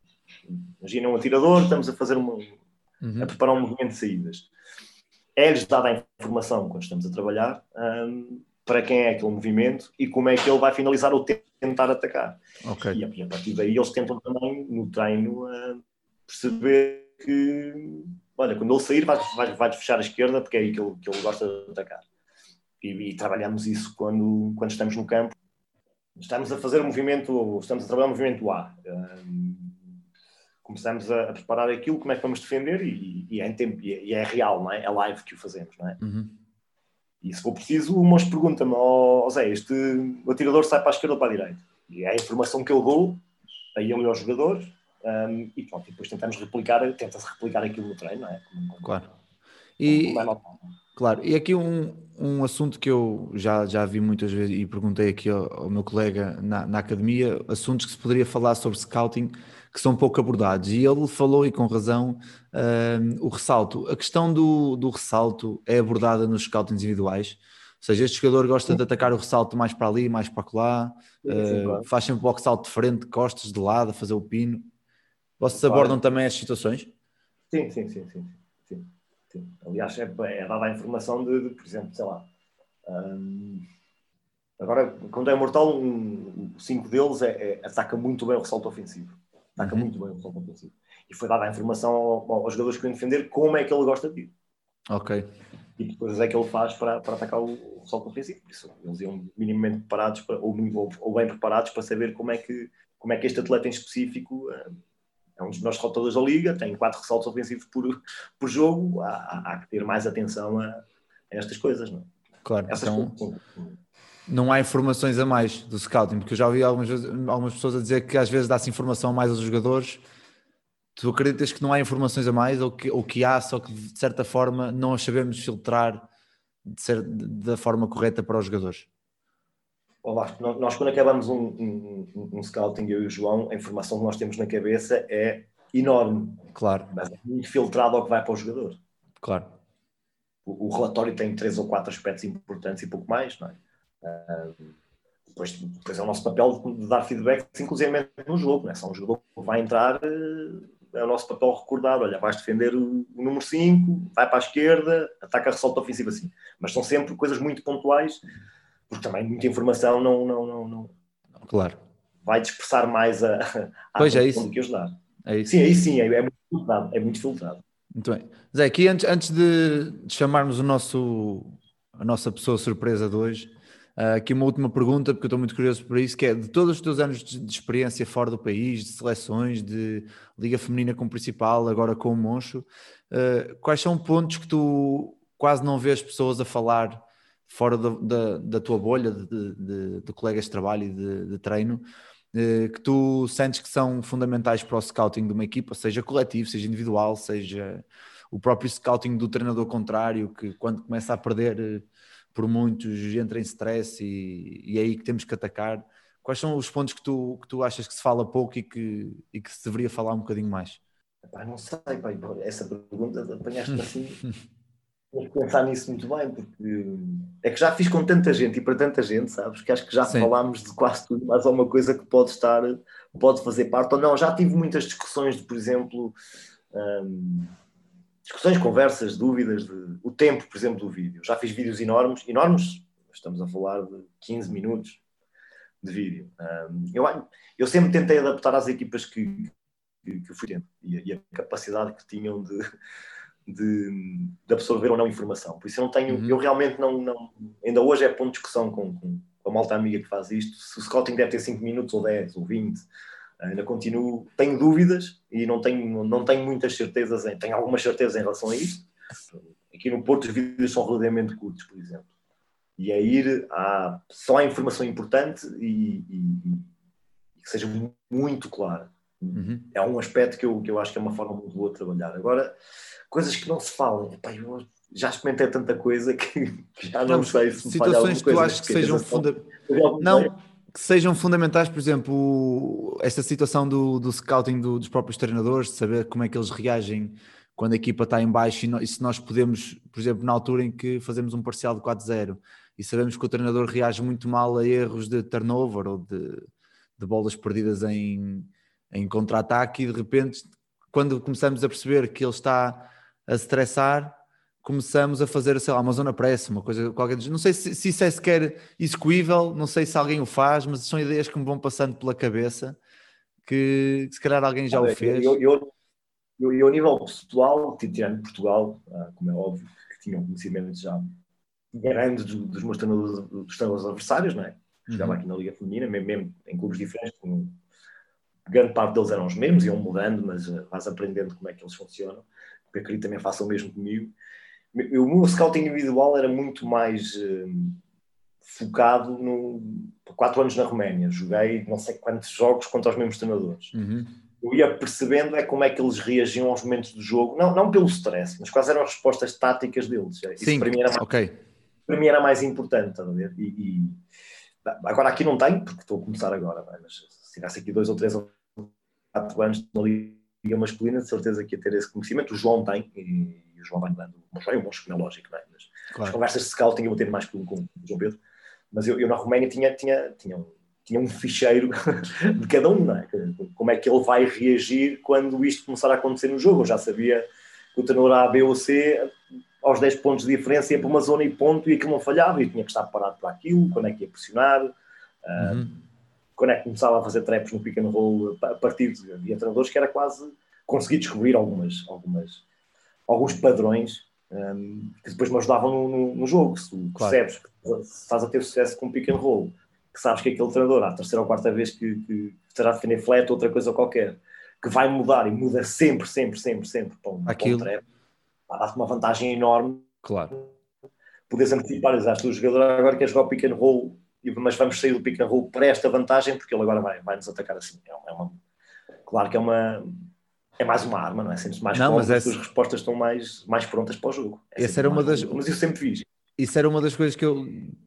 Imagina um atirador, estamos a fazer uma, uhum. a preparar um movimento de saídas. É-lhes dada a informação quando estamos a trabalhar um, para quem é aquele movimento e como é que ele vai finalizar ou tentar atacar. Okay. E, a, partir daí eles tentam também no treino uh, perceber que olha, quando ele sair vai, vai, fechar a esquerda porque é aí que ele, que ele gosta de atacar. E, e, trabalhamos isso quando, quando estamos no campo. Estamos a fazer o movimento, estamos a trabalhar o movimento A. Um, começamos a, a, preparar aquilo, como é que vamos defender e, e, é, em tempo, e, é, e é real, não é? É live que o fazemos, não é? Uhum. E se for preciso, o Monge pergunta-me, ó oh, Zé, este o atirador sai para a esquerda ou para a direita? E é a informação que eu dou a ele e aos jogadores um, e pronto, e depois tentamos replicar, tenta-se replicar aquilo no treino, não é? Como, claro. E, claro, e aqui um, um assunto que eu já, já vi muitas vezes e perguntei aqui ao, ao meu colega na, na academia, assuntos que se poderia falar sobre scouting, que são pouco abordados. E ele falou, e com razão, uh, o ressalto. A questão do, do ressalto é abordada nos scoutings individuais. Ou seja, este jogador gosta de atacar o ressalto mais para ali, mais para lá, uh, faz sempre o ressalto de frente, costas, de lado, a fazer o pino. Vocês abordam também as situações? Sim, sim, sim, sim. sim, sim. Aliás, é, é, dada a informação de, de, por exemplo, sei lá. Um, agora, quando é mortal, um, cinco deles é, é, ataca muito bem o ressalto ofensivo. Ataca uhum. muito bem o salto ofensivo. E foi dada a informação aos jogadores que querem defender como é que ele gosta de ir. Ok. E depois é que ele faz para, para atacar o, o salto ofensivo. Por isso, eles iam minimamente preparados para, ou, ou, bem preparados para saber como é que, como é que este atleta em específico eh, é um dos melhores saltadores da liga, tem quatro ressaltos ofensivos por, por jogo. Há, há, há que ter mais atenção a, a estas coisas. Não é? Claro. Essas então... coisas não há informações a mais do scouting, porque eu já ouvi algumas, algumas pessoas a dizer que às vezes dá-se informação a mais aos jogadores. Tu acreditas que não há informações a mais ou que, ou que há, só que de certa forma não as sabemos filtrar de ser, da forma correta para os jogadores? Olá, nós quando acabamos um, um, um, scouting, eu e o João, a informação que nós temos na cabeça é enorme. Claro. Mas é muito filtrado ao que vai para o jogador. Claro. O, o relatório tem três ou quatro aspectos importantes e pouco mais, não é? Depois, depois é o nosso papel de dar feedback, inclusive no jogo. Né? Se é um jogador que vai entrar, eh, é o nosso papel recordar: olha, vais defender o, o número 5, vai para a esquerda, ataca a ressalto ofensivo assim. Mas são sempre coisas muito pontuais, porque também muita informação não, não, não, não, Claro. vai dispersar mais a, a Pois é isso. que ajudar. É isso. Sim, aí sim, é, é muito filtrado. É muito filtrado. Muito bem. Zé, aqui antes, antes de, de chamarmos o nosso, a nossa pessoa surpresa de hoje, ah, aqui uma última pergunta, porque eu estou muito curioso por isso, que é de todos os teus anos de, de experiência fora do país, de seleções, de Liga Feminina como principal, agora com o Moncho, ah, quais são pontos que tu quase não vês pessoas a falar fora da, da, tua bolha de, de- de colegas de trabalho e de, treino, eh, que tu sentes que são fundamentais para o scouting de uma equipa, seja coletivo, seja individual, seja o próprio scouting do treinador contrário, que quando começa a perder por muitos entra em stress e, e é aí que temos que atacar. Quais são os pontos que tu, que tu achas que se fala pouco e que, e que se deveria falar um bocadinho mais? Epá, não sei, pá, essa pergunta apanhaste-me assim. Tens que pensar nisso muito bem, porque é que já fiz com tanta gente e para tanta gente, sabes? Que acho que já Sim. falámos de quase tudo, mais alguma coisa que pode estar, pode fazer parte ou não. Já tive muitas discussões de, por exemplo, hum, discussões, conversas, dúvidas, de, o tempo, por exemplo, do vídeo. Já fiz vídeos enormes, enormes, estamos a falar de 15 minutos de vídeo. Hum, eu, eu sempre tentei adaptar às equipas que, que, que fui tendo e, a- e a capacidade que tinham de, de, de absorver ou não informação. Por isso eu não tenho, Uhum. eu realmente não, não, ainda hoje é ponto de discussão com, com, com a malta amiga que faz isto, se o scouting deve ter 5 minutos ou 10 ou 20, ainda continuo, tenho dúvidas e não tenho, não tenho muitas certezas, em, tenho algumas certezas em relação a isto. Aqui no Porto os vídeos são relativamente curtos, por exemplo. E é ir a, só a informação importante e, e- e que seja muito clara. Uhum. É um aspecto que eu, que eu acho que é uma forma muito boa de trabalhar. Agora, coisas que não se falam. Epá, eu já experimentei tanta coisa que que já não, Não, sei se me falha situações alguma que tu coisa. achas que sejam funda... funda não que sejam fundamentais, por exemplo, esta situação do, do scouting do- dos próprios treinadores, de saber como é que eles reagem quando a equipa está em baixo e, no- e se nós podemos, por exemplo, na altura em que fazemos um parcial de 4-0 e sabemos que o treinador reage muito mal a erros de turnover ou de, de bolas perdidas em, em contra-ataque e de repente quando começamos a perceber que ele está a se estressar começamos a fazer, sei lá, uma zona press, uma coisa qualquer. Não sei se, se isso é sequer execuível, não sei se alguém o faz, mas são ideias que me vão passando pela cabeça que, que se calhar alguém já o fez. Eu, eu, eu, eu, a nível pessoal, tirando Portugal, ah, como é óbvio, que tinha um conhecimento já grande dos, dos meus treinadores, dos treinadores adversários, não é? Jogava Uhum. aqui na Liga Feminina, mesmo, em clubes diferentes, com, grande parte deles eram os mesmos, iam mudando, mas ah, vais aprendendo como é que eles funcionam. Porque acredito que também façam o mesmo comigo. O meu scouting individual era muito mais hum, focado no. Quatro anos na Roménia, joguei não sei quantos jogos contra os mesmos treinadores. Uhum. Eu ia percebendo é como é que eles reagiam aos momentos do jogo, não, não pelo stress, mas quais eram as respostas táticas deles. Isso Sim, para mim era mais ok. para mim era mais importante, estás a ver? E, e- agora aqui não tenho, porque estou a começar agora, é? mas se tivesse aqui dois ou três ou quatro anos na Liga Masculina, de certeza que ia ter esse conhecimento. O João tem, e, e o João vai dando. O João é um monstro, como é lógico, não é? Mas as Claro. conversas de scouting eu vou ter mais com, com o João Pedro, mas eu, eu na Roménia tinha, tinha, tinha, um, tinha um ficheiro de cada um, não é? Como é que ele vai reagir quando isto começar a acontecer no jogo. Eu já sabia que o treinador A, B ou C aos 10 pontos de diferença ia para uma zona e ponto e aquilo não falhava e tinha que estar parado para aquilo, quando é que ia pressionar, ah, Uhum. quando é que começava a fazer traps no pick and roll a partir de havia treinadores que era quase conseguir descobrir algumas, algumas, alguns padrões um, que depois me ajudavam no, no, no jogo. Se tu Claro. percebes que estás a ter sucesso com pick and roll, que sabes que aquele treinador, à terceira ou quarta vez que, que estará a defender flat, outra coisa qualquer, que vai mudar e muda sempre, sempre, sempre, sempre para um, para um Aquilo. trap, vai dar-te uma vantagem enorme Claro. podes antecipar, exato, o jogador agora quer jogar o pick and roll, mas vamos sair do pick and roll para esta vantagem, porque ele agora vai, vai nos atacar assim. É uma- claro que é uma é mais uma arma, não é? Sentes mais Não, mas cómodo, essa- as respostas estão mais, mais prontas para o jogo. É Essa era uma das-. Mas eu sempre fiz. Isso era uma das coisas que eu,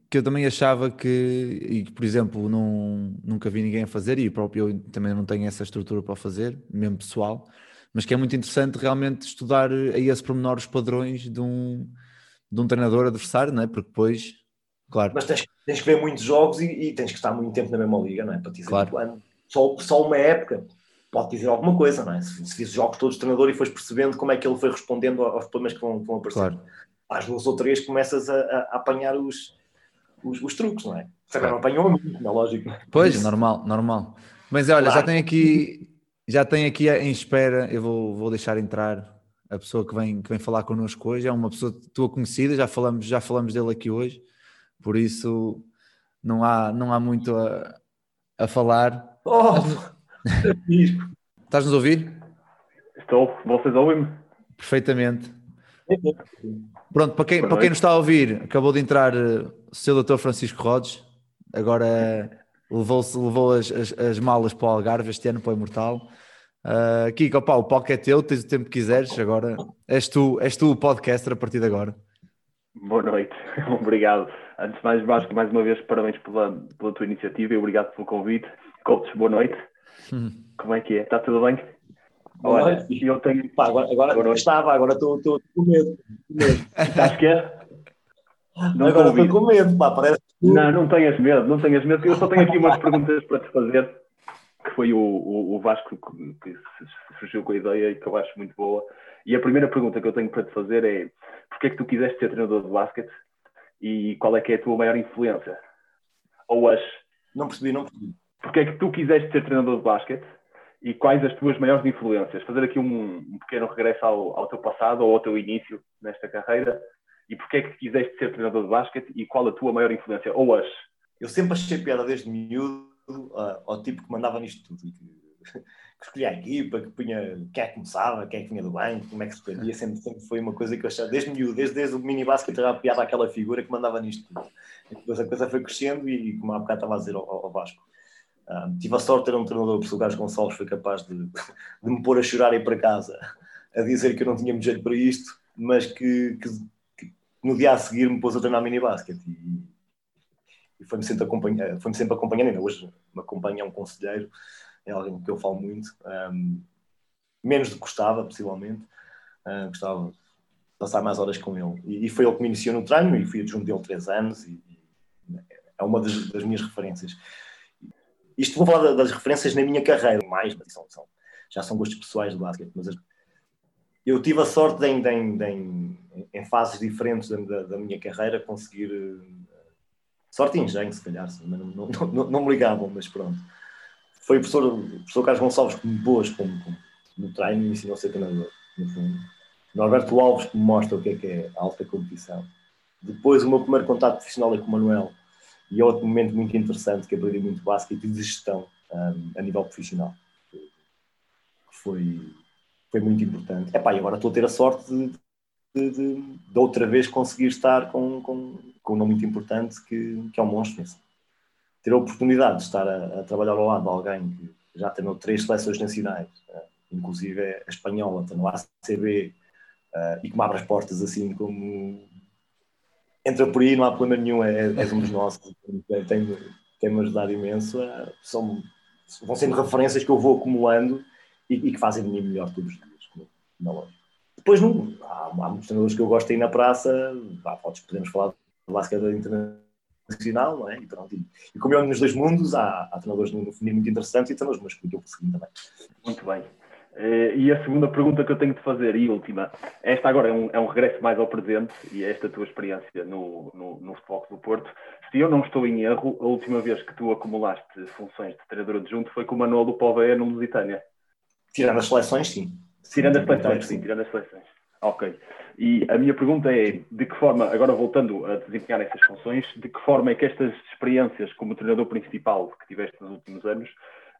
que eu também achava que, e que, por exemplo, não, nunca vi ninguém a fazer, e próprio eu também não tenho essa estrutura para fazer, mesmo pessoal, mas que é muito interessante realmente estudar a esse pormenor os padrões de um, de um treinador adversário, não é? Porque depois, claro, Mas tens, tens que ver muitos jogos e, e tens que estar muito tempo na mesma liga, não é? Para te dizer Claro. quando. Só, só uma época pode dizer alguma coisa, não é? Se, se jogos todos de treinador e fores percebendo como é que ele foi respondendo aos problemas que vão, vão aparecer. claro. às duas ou três começas a, a- a apanhar os, os, os truques, não é? Você não apanhou a mim, não é lógico. é? Pois, Isso. normal, normal. Mas olha, já Claro. tem aqui, já tem aqui em espera, eu vou, vou deixar entrar a pessoa que vem, que vem falar connosco hoje, é uma pessoa tua conhecida, já falamos, já falamos dele aqui hoje, por isso não há, não há muito a, a falar. Oh. Estás-nos a ouvir? Estou, vocês ouvem-me? Perfeitamente. Pronto, para quem, para quem nos está a ouvir, acabou de entrar eh, o seu doutor Francisco Rodes, agora eh, levou, levou as, as, as malas para o Algarve este ano para o Imortal. Uh, Kiko, opá, o palco é teu, tens o tempo que quiseres, agora és tu, és tu o podcaster a partir de agora. Boa noite, obrigado. Antes de mais, Vasco, mais uma vez, parabéns pela, pela tua iniciativa e obrigado pelo convite. Coach, boa noite. Hum. Como é que é? Está tudo bem? Olha, eu tenho. Pá, agora, agora noite. estava, agora estou estou com medo. com medo. Estás que é? Não agora estou com medo, pá, parece que Não, não tenhas medo, não tenhas medo. Eu só tenho aqui umas perguntas para te fazer, que foi o, o, o Vasco que, que surgiu com a ideia e que eu acho muito boa. E a primeira pergunta que eu tenho para te fazer é porque é que tu quiseste ser treinador de basquete e qual é que é a tua maior influência? Ou as não percebi, não percebi. Porque é que tu quiseste ser treinador de basquete e quais as tuas maiores influências? Fazer aqui um, um pequeno regresso ao, ao teu passado ou ao teu início nesta carreira e porque é que quiseste ser treinador de basquete e qual a tua maior influência? Ou as Eu sempre achei piada desde miúdo ah, ao tipo que mandava nisto tudo. Que, escolhia a equipa, que punha quem é que começava, quem é que vinha do banco, como é que se perdia. Sempre, sempre foi uma coisa que eu achava, desde miúdo, desde, desde o mini basquete, era piada àquela figura que mandava nisto tudo. Depois a coisa foi crescendo e, como há bocado estava a dizer ao, ao Vasco, ah, tive a sorte de ter um treinador, o professor Carlos Gonçalves, foi capaz de, de me pôr a chorar e para casa, a dizer que eu não tinha muito jeito para isto, mas que, que, que no dia a seguir me pôs a treinar mini basquete. E, e foi-me sempre, acompanha, foi sempre acompanhando, ainda hoje me acompanha um conselheiro, é alguém que eu falo muito, um, menos do que gostava, possivelmente, uh, gostava de passar mais horas com ele. E, e, foi ele que me iniciou no treino e fui adjunto dele três anos e, e é uma das, das, minhas referências. Isto vou falar das referências na minha carreira, mais, são, são, já são gostos pessoais do basquete, mas eu tive a sorte de, em, de, em, fases diferentes da, da, minha carreira, conseguir sorte e engenho, se calhar, não, não, não, não, me ligavam, mas pronto. Foi o professor, o professor Carlos Gonçalves que me pôs como, como, no treino e me ensinou a ser treinador, no fundo. Norberto Alves que me mostra o que é que é alta competição. Depois, o meu primeiro contato profissional é com o Manuel, e é outro momento muito interessante que aprendi muito basquete e de gestão um, a nível profissional. Foi, foi muito importante. Epá, e agora estou a ter a sorte de, de, de, de outra vez conseguir estar com, com, com um nome muito importante que, que é o Monstro. Ter a oportunidade de estar a, a, trabalhar ao lado de alguém que já treinou três seleções nacionais, uh, inclusive a espanhola, está no ACB, uh, e que me abre as portas assim como entra por aí, não há problema nenhum, é, é um dos nossos, tem-me tem ajudado imenso. Uh, são, vão sendo referências que eu vou acumulando e, e que fazem de mim melhor todos os dias, na loja. Depois, não, há, há muitos treinadores que eu gosto ir na praça, há, podemos falar do basquete internacional, não é? E, pronto, e, e como eu nos dois mundos, há, há treinadores no feminino muito interessantes e treinadores masculinos que eu consegui também. Muito bem. Uh, e a segunda pergunta que eu tenho de fazer, e última, esta agora é um, é um regresso mais ao presente, e é esta tua experiência no, no, no Futebol do Porto. Se eu não estou em erro, a última vez que tu acumulaste funções de treinador adjunto foi com o Manuel do Poveia no Lusitânia. Tirando as seleções, sim. Tirando as seleções, sim, tirando as seleções. Ok. E a minha pergunta é, de que forma, agora voltando a desempenhar essas funções, de que forma é que estas experiências como treinador principal que tiveste nos últimos anos,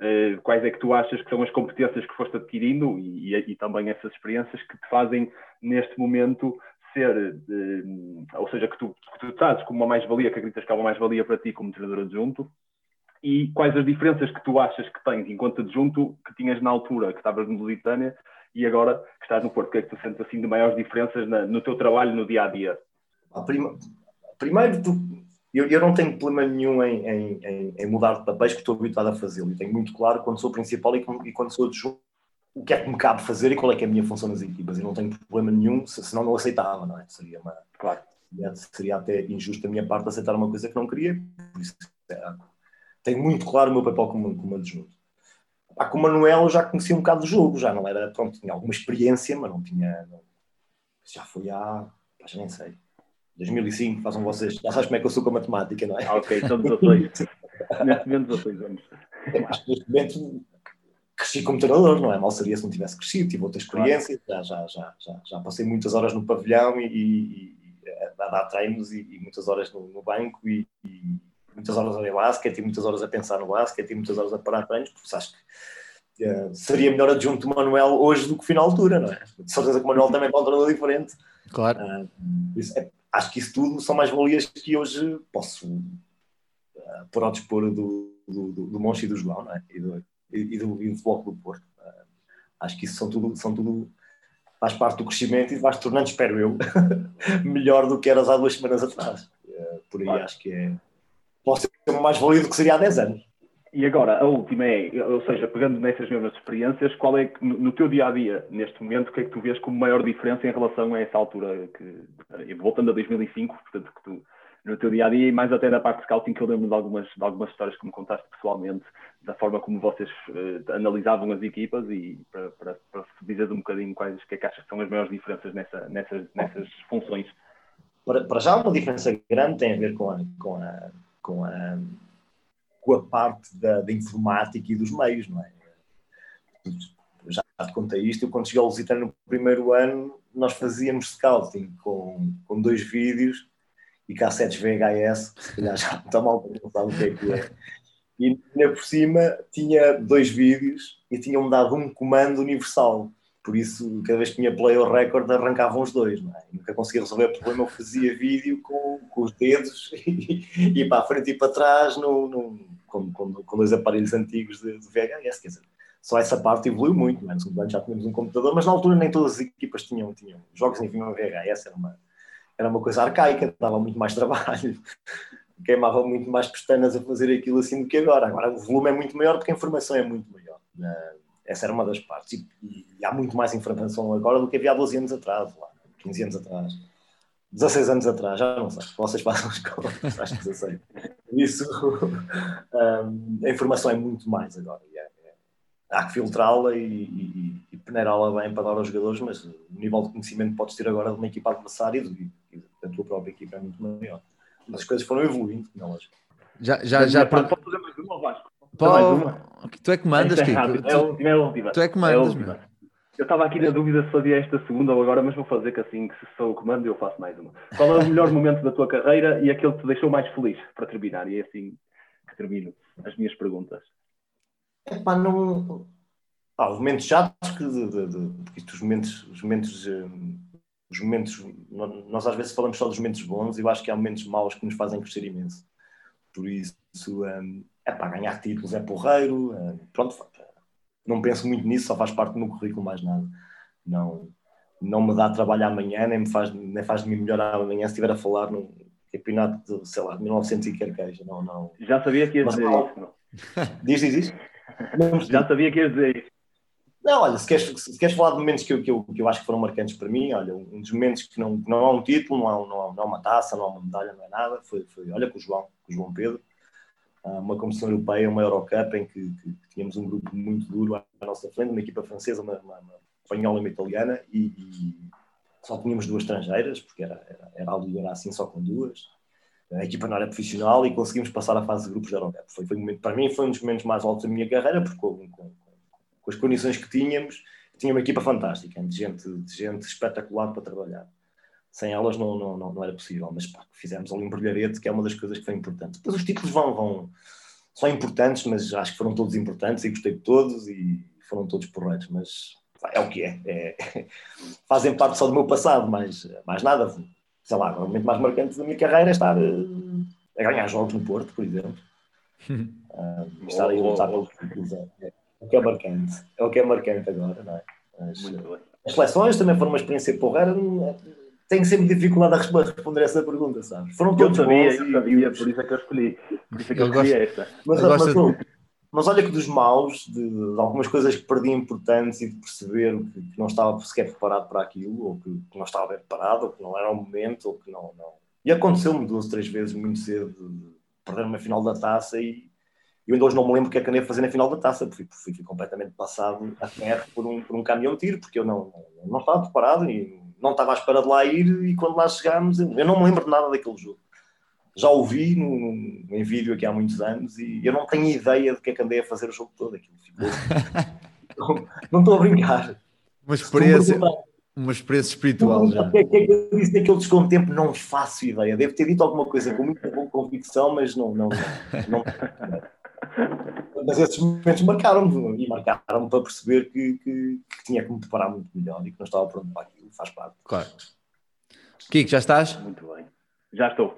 eh, quais é que tu achas que são as competências que foste adquirindo e, e, e também essas experiências que te fazem, neste momento, ser, eh, ou seja, que tu, que tu estás como uma mais-valia, que acreditas que é uma mais-valia para ti como treinador adjunto, e quais as diferenças que tu achas que tens enquanto adjunto que tinhas na altura que estavas no Lusitânia e agora que estás no Porto? O que é que tu sentes assim de maiores diferenças na, no teu trabalho no dia a dia? Primeiro, tu, eu, eu, não tenho problema nenhum em, em, em, mudar de papéis, que estou habituado a fazê-lo. E tenho muito claro quando sou principal e, e quando sou adjunto o que é que me cabe fazer e qual é que é a minha função nas equipas. E não tenho problema nenhum, senão não aceitava, não é? Seria, uma, claro. seria, até injusto da minha parte aceitar uma coisa que não queria. Por isso, é, tenho muito claro o meu papel como, como adjunto. Ah, com o Manuel eu já conhecia um bocado do jogo, já não era, pronto, tinha alguma experiência, mas não tinha, não, já foi há, já nem sei, 2005, façam vocês. Já sabes como é que eu sou com a matemática, não é? Ah, ok, são 16. neste momento, 16 anos. Acho que neste momento cresci como treinador, não é? Mal seria se não tivesse crescido, tive outra experiência, já, já, já, já, já passei muitas horas no pavilhão e, e, e a dar treinos e, e, muitas horas no, no banco e, e, muitas horas a ver basquete e muitas horas a pensar no basquete e muitas horas a parar treinos, porque acho que uh, seria melhor adjunto do Manuel hoje do que fui na altura, não é? De certeza que o Manuel também é um treinador diferente. Claro. Uh, isso, é, acho que isso tudo são mais valias que hoje posso uh, pôr ao dispor do, do, do, do Monchi e do João, é? E do, e do, e do Futebol do Porto. Uh, acho que isso são tudo, são tudo faz parte do crescimento e vais tornando, espero eu, melhor do que eras há duas semanas atrás. Uh, por aí claro. acho que é. Pode ser mais válido que seria há 10 anos. E agora, a última é, ou seja, pegando nessas mesmas experiências, qual é que, no teu dia a dia, neste momento, o que é que tu vês como maior diferença em relação a essa altura, que, voltando a 2005, portanto, que tu no teu dia a dia e mais até da parte de scouting que eu lembro de algumas, de algumas histórias que me contaste pessoalmente, da forma como vocês uh, analisavam as equipas e para, para, para um bocadinho quais que, é que achas que são as maiores diferenças nessa, nessas, nessas funções. Para, para já uma diferença grande tem a ver com a, com a, com a, com a parte da, da informática e dos meios, não é? Já te contei isto, eu quando cheguei ao Lusitano no primeiro ano, nós fazíamos scouting com, com dois vídeos e cassetes VHS, se calhar já está mal sabe o que é que é. E ainda por cima tinha dois vídeos e tinham-me dado um comando universal. Por isso, cada vez que tinha play ou record, arrancavam os dois. Não é? Nunca conseguia resolver o problema, eu fazia vídeo com, com os dedos e, e para a frente e para trás no, no com, com, com, dois aparelhos antigos de, de VHS. Quer dizer, só essa parte evoluiu muito. Não é? No segundo ano já tínhamos um computador, mas na altura nem todas as equipas tinham, tinham jogos em VHS, era uma, era uma coisa arcaica, dava muito mais trabalho, queimava muito mais pestanas a fazer aquilo assim do que agora. Agora o volume é muito maior porque a informação é muito maior. Essa era uma das partes. E, e há muito mais informação agora do que havia há 12 anos atrás, lá, 15 anos atrás. 16 anos atrás, já não sei, vocês passam as contas, acho que 16. Isso, um, a informação é muito mais agora. É, é, há que filtrá-la e, e, e peneirá-la bem para dar aos jogadores, mas o nível de conhecimento que podes ter agora de uma equipa adversária e da tua própria equipa é muito maior. Mas as coisas foram evoluindo, não é lógico. Já, já, já. Pode fazer mais uma, Vasco? Pode... Tu é que mandas, é, Kiko. É a última, é a última. Tu é que mandas, é Eu estava aqui na dúvida se fazia esta segunda ou agora, mas vou fazer que assim, que se sou o comando, eu faço mais uma. Qual é o melhor momento da tua carreira e aquele que te deixou mais feliz para terminar? E é assim que termino as minhas perguntas. Epá, não ah, os momentos chatos que, de, de, de, os momentos, os momentos, hum, os momentos, nós às vezes falamos só dos momentos bons e eu acho que há momentos maus que nos fazem crescer imenso. Por isso, um, é para ganhar títulos é porreiro, um, pronto, não penso muito nisso, só faz parte do meu currículo mais nada. Não, não me dá trabalho amanhã, nem me faz, nem faz de mim melhor amanhã se estiver a falar num campeonato de, sei lá, de 1900 e quer queixa. Não, não. Já sabia que ia dizer isso, não? Diz, diz, diz. Já sabia que ia dizer isso. Não, olha, se queres, se queres falar de momentos que eu, que, eu, que eu acho que foram marcantes para mim, olha, um dos momentos que não, não há um título, não há, não, há, não há uma taça, não há uma medalha, não é nada, foi, foi olha, com o João, com o João Pedro, uma competição europeia, uma Eurocup, em que, que, tínhamos um grupo muito duro à nossa frente, uma equipa francesa, uma, uma, uma espanhola e uma italiana, e, e, só tínhamos duas estrangeiras, porque era, era, era, ali, era assim só com duas. A equipa não era profissional e conseguimos passar a fase de grupos da Eurocup. Foi, foi um momento, para mim foi um dos momentos mais altos da minha carreira, porque com, com com as condições que tínhamos, tinha uma equipa fantástica, de gente, de gente espetacular para trabalhar. Sem elas não, não, não, não era possível, mas pá, fizemos ali um brilharete, que é uma das coisas que foi importante. Depois os títulos vão, vão, são importantes, mas acho que foram todos importantes e gostei de todos e foram todos porreiros, mas pá, é o que é. é. Fazem parte só do meu passado, mas mais nada. Sei lá, o momento mais marcante da minha carreira é estar eh, a ganhar jogos no Porto, por exemplo. uh, estar aí a lutar pelos títulos. É, é o que é marcante. É o que é marcante agora, não é? As, as seleções também foram uma experiência porreira. Tenho sempre dificuldade a responder essa pergunta, sabes? Foram todos eu sabia, bons. Eu sabia, por isso é que eu escolhi. Por isso é que eu, eu escolhi esta. Mas, mas, mas, mas, olha que dos maus, de, de, algumas coisas que perdi importantes e de perceber que, que, não estava sequer preparado para aquilo, ou que, que, não estava bem preparado, ou que não era o momento, ou que não. não. E aconteceu-me duas, três vezes muito cedo de perder uma final da taça e eu ainda hoje não me lembro o que é que andei a fazer na final da taça, fui, fui, fui completamente passado a ferro por um, por um caminhão de tiro, porque eu não, não, não estava preparado e não estava à espera de lá ir e quando lá chegámos, eu não me lembro de nada daquele jogo. Já o vi no, no- em vídeo aqui há muitos anos e eu não tenho ideia do que é que andei a fazer o jogo todo. Aquilo ficou... não, não estou a brincar. Uma experiência, uma experiência espiritual já. o que é que eu disse daquele desconto tempo? Não faço ideia. Devo ter dito alguma coisa com muita boa convicção, mas não. não, não, não. Mas esses momentos marcaram-me e marcaram-me para perceber que, que, que tinha que me preparar muito melhor e que não estava pronto para aquilo. Faz parte. Claro. Kiko, já estás? Muito bem. Já estou.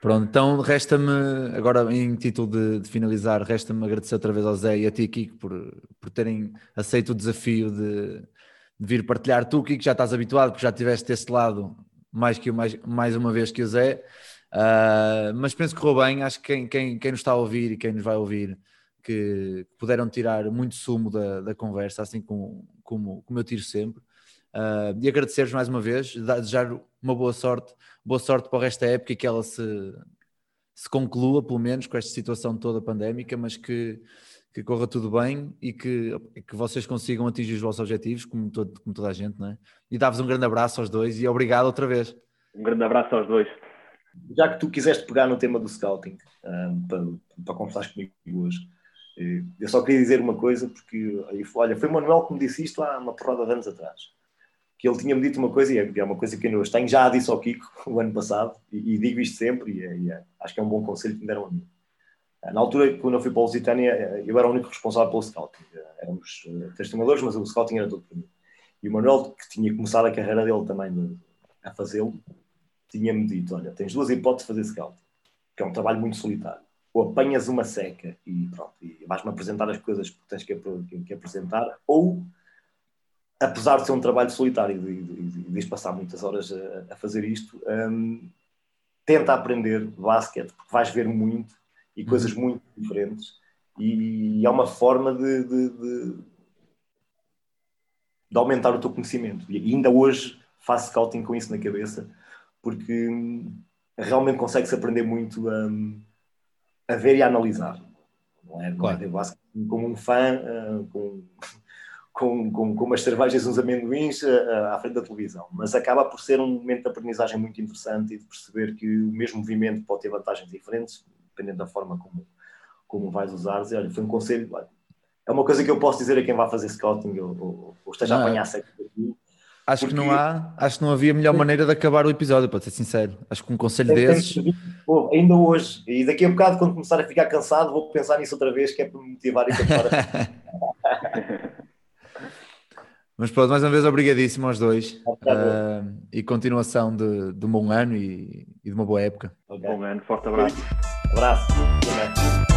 Pronto, então resta-me, agora em título de, de finalizar, resta-me agradecer outra vez ao Zé e a ti, Kiko, por, por terem aceito o desafio de, de vir partilhar. Tu, Kiko, já estás habituado, porque já estiveste desse lado mais, que, mais, mais uma vez que o Zé. Ah, mas penso que correu bem. Acho que quem, quem, quem nos está a ouvir e quem nos vai ouvir que puderam tirar muito sumo da, da conversa, assim como, como, como eu tiro sempre. Ah, e agradecer-vos mais uma vez, desejar uma boa sorte, boa sorte para o resto da época e que ela se, se conclua, pelo menos, com esta situação toda pandémica, mas que, que corra tudo bem e que, que vocês consigam atingir os vossos objetivos, como, todo, como toda a gente, não é? E dar-vos um grande abraço aos dois e obrigado outra vez. Um grande abraço aos dois. Já que tu quiseste pegar no tema do scouting ah, para, para comigo hoje, eh, eu só queria dizer uma coisa, porque olha, foi o Manuel que me disse isto há uma porrada de anos atrás. Que ele tinha-me dito uma coisa, e é é uma coisa que eu hoje tenho, já a disse ao Kiko o ano passado, e, e digo isto sempre, e, é- e é- acho que é um bom conselho que me deram a mim. Ah, Na altura, quando eu fui para o Lusitânia, eh, eu era o único responsável pelo scouting. Eh, Éramos três treinadores, mas o scouting era todo para mim. E o Manuel, que tinha começado a carreira dele também a fazê-lo, tinha-me dito: Olha, tens duas hipóteses de fazer scouting, que é um trabalho muito solitário. Ou apanhas uma seca e pronto, e vais-me apresentar as coisas que tens que, que- que apresentar, ou apesar de ser um trabalho solitário e de, de, de, passar muitas horas a, a fazer isto, hum, tenta aprender basquete, porque vais ver muito e coisas muito diferentes, e é uma forma de, de, de- de aumentar o teu conhecimento. E ainda hoje faço scouting com isso na cabeça, porque hum, realmente consegue-se aprender muito hum, a ver e a analisar. Não é, não é Claro. ver basquete como um fã, ah, com, com, com, com umas cervejas e uns amendoins ah, à frente da televisão, mas acaba por ser um momento de aprendizagem muito interessante e de perceber que o mesmo movimento pode ter vantagens diferentes, dependendo da forma como, como vais usar. E, olha, foi um conselho. É uma coisa que eu posso dizer a quem vai fazer scouting ou, ou, ou esteja Não, a é- apanhar seco daqui. Acho que Porque- não há, acho que não havia melhor maneira de acabar o episódio, para ser sincero. Acho que um conselho Tem- tem- desses. Pô, ainda hoje, e daqui a bocado, quando começar a ficar cansado, vou pensar nisso outra vez, que é para me motivar e continuar a Mas pronto, mais uma vez obrigadíssimo aos dois. Ah, e continuação de, de um bom ano e, e de uma boa época. Ok. Bom ano, forte abraço. Abraço.